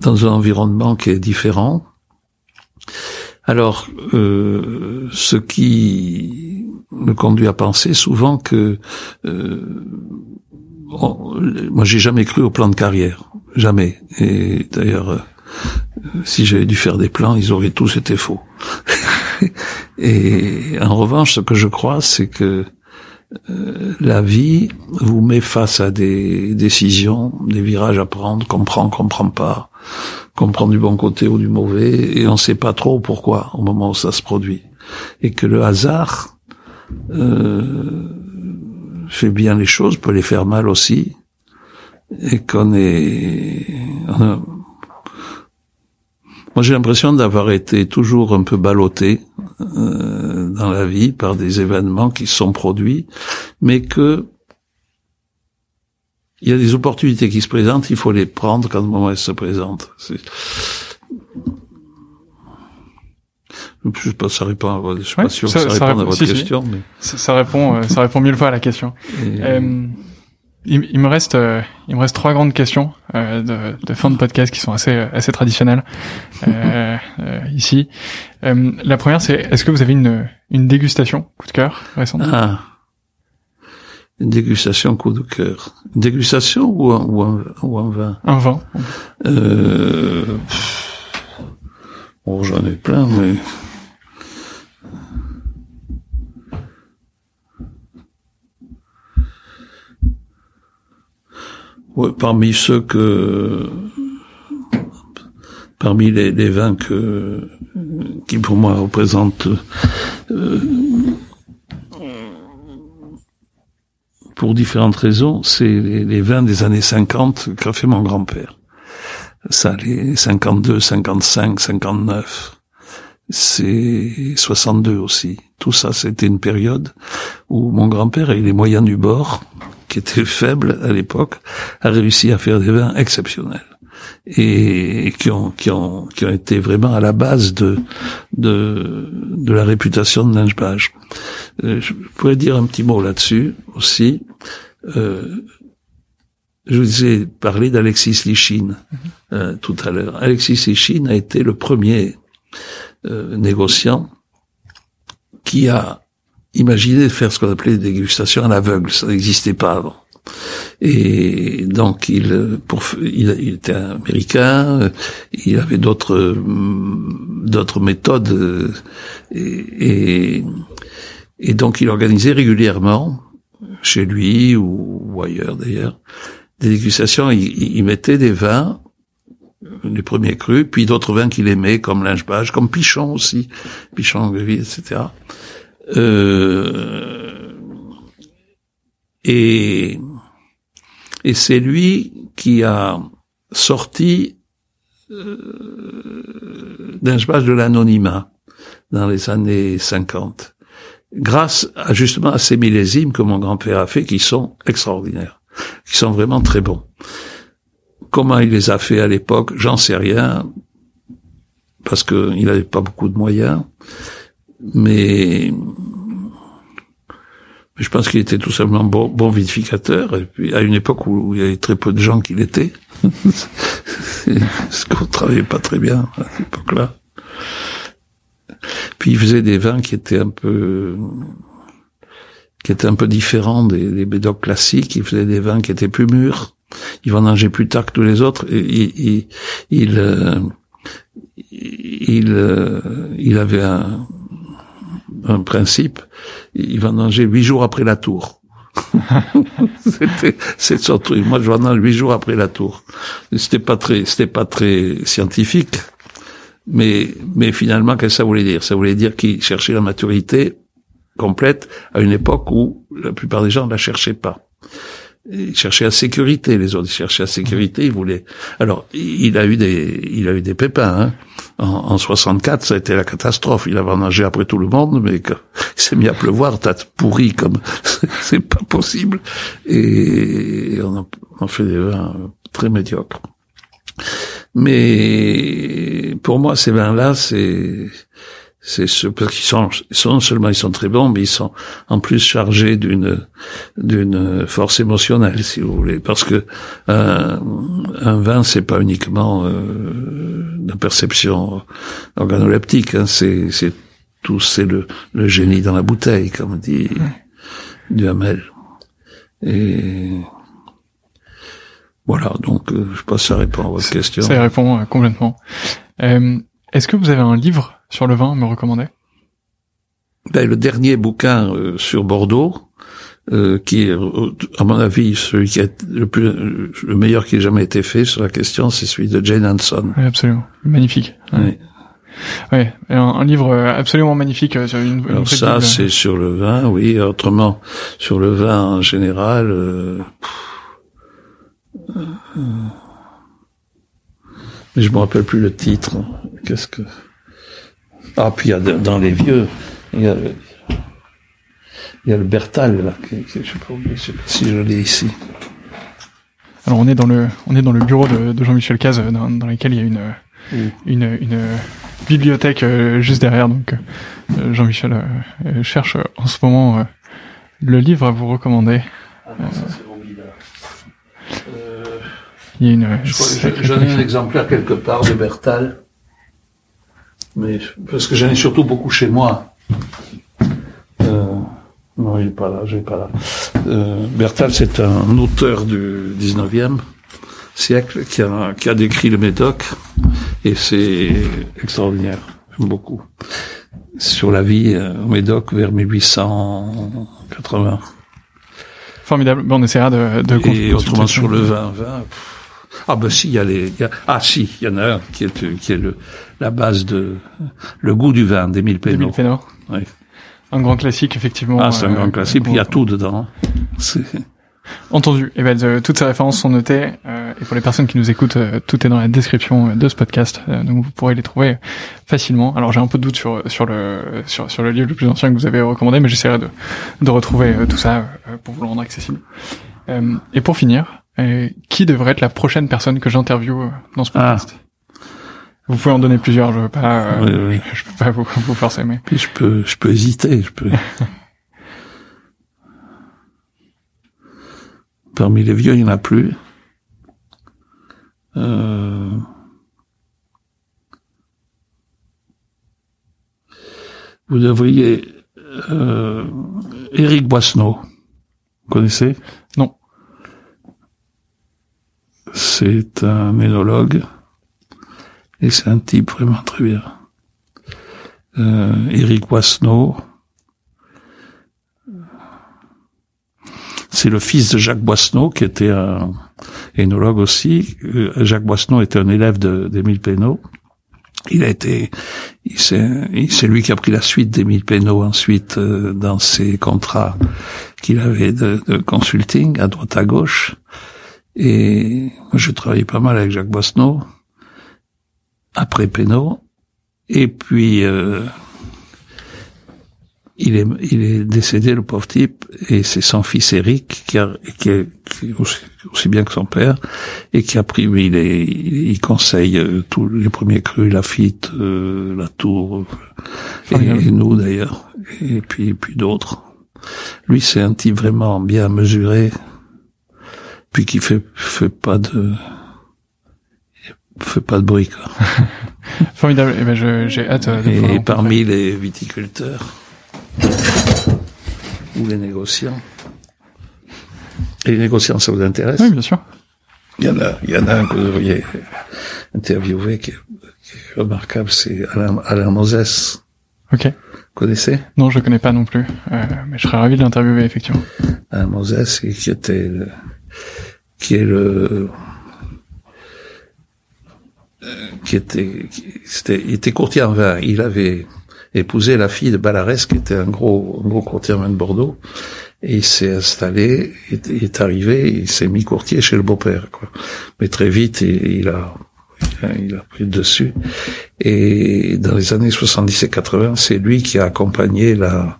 dans un environnement qui est différent. Alors, euh, ce qui me conduit à penser souvent que euh, moi j'ai jamais cru au plan de carrière, jamais. Et d'ailleurs, euh, si j'avais dû faire des plans, ils auraient tous été faux. <laughs> Et en revanche, ce que je crois, c'est que la vie vous met face à des décisions, des virages à prendre, comprend, comprend pas, comprend du bon côté ou du mauvais, et on sait pas trop pourquoi au moment où ça se produit. Et que le hasard euh, fait bien les choses, peut les faire mal aussi, et qu'on est... Moi j'ai l'impression d'avoir été toujours un peu ballotté euh, dans la vie par des événements qui sont produits, mais que il y a des opportunités qui se présentent, il faut les prendre quand le moment elles se présentent. Je sais pas, ça répond à votre, je suis Ouais, pas sûr ça- que ça, ça réponde à répond- votre si, si. question, mais. Ça, ça répond, euh, ça répond mille fois à la question. et, Euh, il, il me reste, euh, il me reste trois grandes questions euh, de, de fin de podcast qui sont assez, assez traditionnelles euh, <laughs> euh, ici. Euh, la première, c'est est-ce que vous avez une, une dégustation coup de cœur récente? Ah. Une dégustation coup de cœur. Une dégustation ou un, ou un, ou un vin? Un vin euh, Bon, j'en ai plein, mais... Parmi ceux que... Parmi les, vins que qui pour moi représentent euh, pour différentes raisons, c'est les, les vins des années 50 qu'a fait mon grand-père. Ça, les 52, 55, 59, c'est 62 aussi. Tout ça, c'était une période où mon grand-père, avec les moyens du bord, qui étaient faibles à l'époque, a réussi à faire des vins exceptionnels et qui ont qui ont qui ont été vraiment à la base de de de la réputation de Lingebage. Euh, je pourrais dire un petit mot là-dessus aussi. Euh, je vous ai parlé d'Alexis Lichine euh, tout à l'heure. Alexis Lichine a été le premier euh, négociant qui a imaginé faire ce qu'on appelait des dégustations à l'aveugle. Ça n'existait pas avant. Et donc il, pour, il, était américain, il avait d'autres d'autres méthodes et, et, donc il organisait régulièrement chez lui ou, ailleurs d'ailleurs des dégustations. Il mettait des vins, les premiers crus, puis d'autres vins qu'il aimait comme Lingebage, comme Pichon aussi, Pichon, etc. Euh, et et c'est lui qui a sorti euh, de l'anonymat dans les années 50, grâce à, justement à ces millésimes que mon grand-père a fait, qui sont extraordinaires, qui sont vraiment très bons. Comment il les a fait à l'époque, j'en sais rien, parce que il n'avait pas beaucoup de moyens, mais je pense qu'il était tout simplement bon, bon vinificateur, et puis à une époque où, il y avait très peu de gens qui l'étaient, <laughs> ce qu'on travaillait pas très bien à cette époque-là. Puis il faisait des vins qui étaient un peu qui étaient un peu différents des, des classiques. Il faisait des vins qui étaient plus mûrs. Il vendangeait plus tard que tous les autres. Et, il il il, euh, il, euh, avait un, un principe. Il vendangeait huit jours après la tour. <laughs> c'était c'est son truc. Moi, je vendange huit jours après la tour. C'était pas très c'était pas très scientifique. Mais, mais finalement, qu'est-ce que ça voulait dire? Ça voulait dire qu'il cherchait la maturité complète à une époque où la plupart des gens ne la cherchaient pas. Il cherchait la sécurité, les autres ils cherchaient la sécurité, ils voulaient. Alors, il a eu des, il a eu des pépins. Hein. En, en 64, ça a été la catastrophe. Il a vendangé après tout le monde, mais quand il s'est mis à pleuvoir, t'as pourri comme <laughs> c'est pas possible. Et on a, on a fait des vins très médiocres. Mais pour moi, ces vins-là, c'est c'est ce parce qu'ils sont, sont non seulement ils sont très bons, mais ils sont en plus chargés d'une d'une force émotionnelle, si vous voulez, parce que un, un vin, c'est pas uniquement euh, la perception organoleptique, hein, c'est c'est tout, c'est le le génie dans la bouteille, comme dit Duhamel. Et voilà, donc euh, je pense que ça répond à votre question. Ça répond euh, complètement. Euh, Est-ce que vous avez un livre sur le vin me recommander ben, Le dernier bouquin euh, sur Bordeaux, euh, qui est, à mon avis, celui qui est le, plus, le meilleur qui ait jamais été fait sur la question, c'est celui de Jane Hanson. Oui, absolument. Magnifique. Oui. Ouais, un, un livre absolument magnifique euh, sur une, une Alors ça, c'est sur le vin, oui. Autrement, sur le vin en général... Euh, mais je me rappelle plus le titre. Qu'est-ce que Ah, puis il y a de- dans les vieux, il y a, le- il y a le Bertal, là, que, que je sais pas, où- je sais pas si je l'ai ici. Alors on est dans le on est dans le bureau de, de Jean-Michel Caz euh, dans, dans lequel il y a une Mm. une, une bibliothèque euh, juste derrière donc euh, Jean-Michel euh, cherche en ce moment euh, le livre à vous recommander. Ah non, ça c'est. Euh, Il y a une je crois que sacrée j'en ai un exemplaire quelque part de Bertal. Mais, parce que j'en ai surtout beaucoup chez moi. Euh, non, il est pas là, je pas là. Euh, Bertal, c'est un auteur du 19e siècle qui a, qui a décrit le Médoc et c'est extraordinaire. J'aime beaucoup. Sur la vie euh, au Médoc vers 1880. Formidable. Bon, on essaiera de, de Et autrement sur le vin, vin. pff. Ah ben si, il y a les. y a- ah si, il y en a un qui est qui est le la base de le goût du vin d'Émile Pénaud. Émile Pénaud. Oui. Un grand classique effectivement. Ah c'est un euh, grand classique. Puis il y a tout dedans. Entendu. Et ben, toutes ces références sont notées. euh, et pour les personnes qui nous écoutent, euh, tout est dans la description euh, de ce podcast. euh, donc vous pourrez les trouver facilement. Alors j'ai un peu de doute sur sur le sur sur le livre le plus ancien que vous avez recommandé, mais j'essaierai de de retrouver tout ça pour vous le rendre accessible. Euh, et pour finir, euh, qui devrait être la prochaine personne que j'interviewe euh, dans ce Ah. podcast? Vous pouvez en donner plusieurs. Je veux pas. euh, Oui, oui. Je peux pas vous, vous forcer, mais Puis je peux je peux hésiter. Je peux. <laughs> Parmi les vieux, il n'y en a plus. Euh... Vous devriez euh... Éric Boisseneau. Vous connaissez? C'est un ménologue et c'est un type vraiment très bien. Euh, Éric Boisseneau. C'est le fils de Jacques Boisseneau, qui était un énologue aussi. Euh, Jacques Boisseneau était un élève d'Émile Pénaud. Il a été, c'est lui qui a pris la suite d'Émile Pénaud ensuite euh, dans ses contrats qu'il avait de consulting à droite à gauche. Et moi, je travaillais pas mal avec Jacques Boisseneau après Pénaud. Et puis, euh, il est, il est décédé, le pauvre type, et c'est son fils Eric, qui, a, qui est qui est aussi, aussi bien que son père, et qui a pris, mais il, est, il conseille euh, tous les premiers crus, Lafitte, euh, La Tour, euh, et, et nous d'ailleurs, et puis, puis d'autres. Lui, c'est un type vraiment bien mesuré, puis qui fait, fait pas de, fait pas de bruit, quoi. <laughs> formidable. Et ben, je- j'ai hâte euh, de Et parmi les viticulteurs ou les négociants, et les négociants, ça vous intéresse? Oui, bien sûr. Il y en a, il y en a un que vous devriez interviewer qui est, qui est remarquable, c'est Alain, Alain Moses. Ok. Vous connaissez? Non, je le connais pas non plus, euh, mais je serais ravi de l'interviewer effectivement. Alain Moses, qui était, le- qui est le, qui était, qui- c'était, il était courtier en vin. Il avait épousé la fille de Balarès, qui était un gros, un gros courtier en vin de Bordeaux. Et il s'est installé, il est- arrivé, il s'est mis courtier chez le beau-père. Mais très vite, il, il a- il a pris le dessus. Et dans les années 70 et 80, c'est lui qui a accompagné la,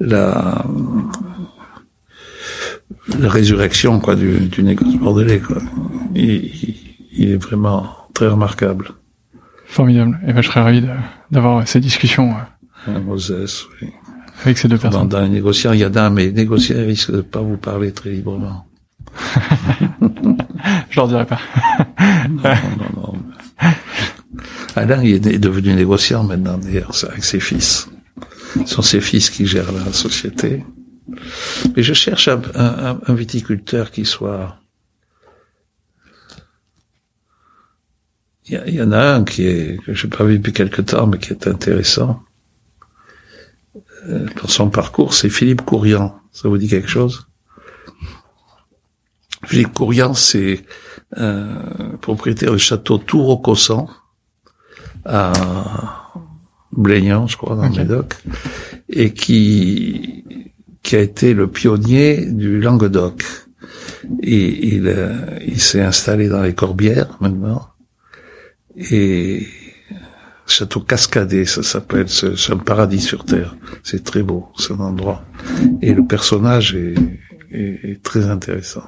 la, la résurrection, quoi, du, du négoce bordelais, quoi. Il, il- est vraiment très remarquable. Formidable. Et ben, je serais ravi d'avoir ces discussions euh, Hein, Moses, oui. avec ces deux personnes. dans les négociants, il y a, mais les négociants risquent de pas vous parler très librement. <laughs> Je leur dirai pas. Non, non, non. Alain, il est devenu négociant maintenant, d'ailleurs, avec ses fils. Ce sont ses fils qui gèrent la société. Mais je cherche un, un- un- viticulteur qui soit... Il y, en a un qui est, que je n'ai pas vu depuis quelque temps, mais qui est intéressant. Euh, Pour son parcours, c'est Philippe Courian. Ça vous dit quelque chose? Philippe Courian, c'est euh, propriétaire du château Tour au Cossan, à Blaignan, je crois, dans le Médoc, et qui, qui a été le pionnier du Languedoc. Et il, euh, il s'est installé dans les Corbières, maintenant, et Château Cascadé, ça s'appelle. C'est un paradis sur terre. C'est très beau, c'est un endroit. Et le personnage est, est, est très intéressant.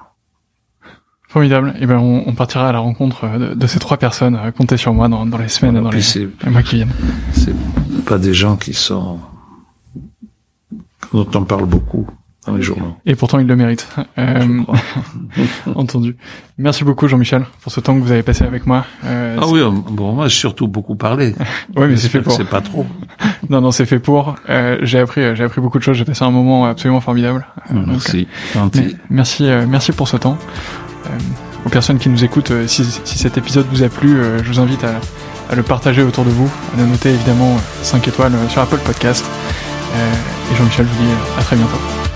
Formidable. Et ben on, on, partira à la rencontre de, de ces trois personnes. Euh, comptez sur moi dans, dans les semaines et dans les, les, mois qui viennent. C'est pas des gens qui sont dont on parle beaucoup dans les journaux. Et pourtant, ils le méritent. <laughs> Euh, <laughs> entendu. Merci beaucoup, Jean-Michel, pour ce temps que vous avez passé avec moi. Euh, ah oui, bon, moi, j'ai surtout beaucoup parlé. <laughs> oui, mais c'est fait pour. C'est pas trop. non, non, c'est fait pour. Euh, j'ai appris, j'ai appris beaucoup de choses. J'ai passé un moment absolument formidable. merci. Donc, merci, merci pour ce temps. aux personnes qui nous écoutent, si, si, cet épisode vous a plu, je vous invite à, à, le partager autour de vous, à le noter évidemment 5 étoiles sur Apple Podcast. Et Jean-Michel, je vous dis à très bientôt.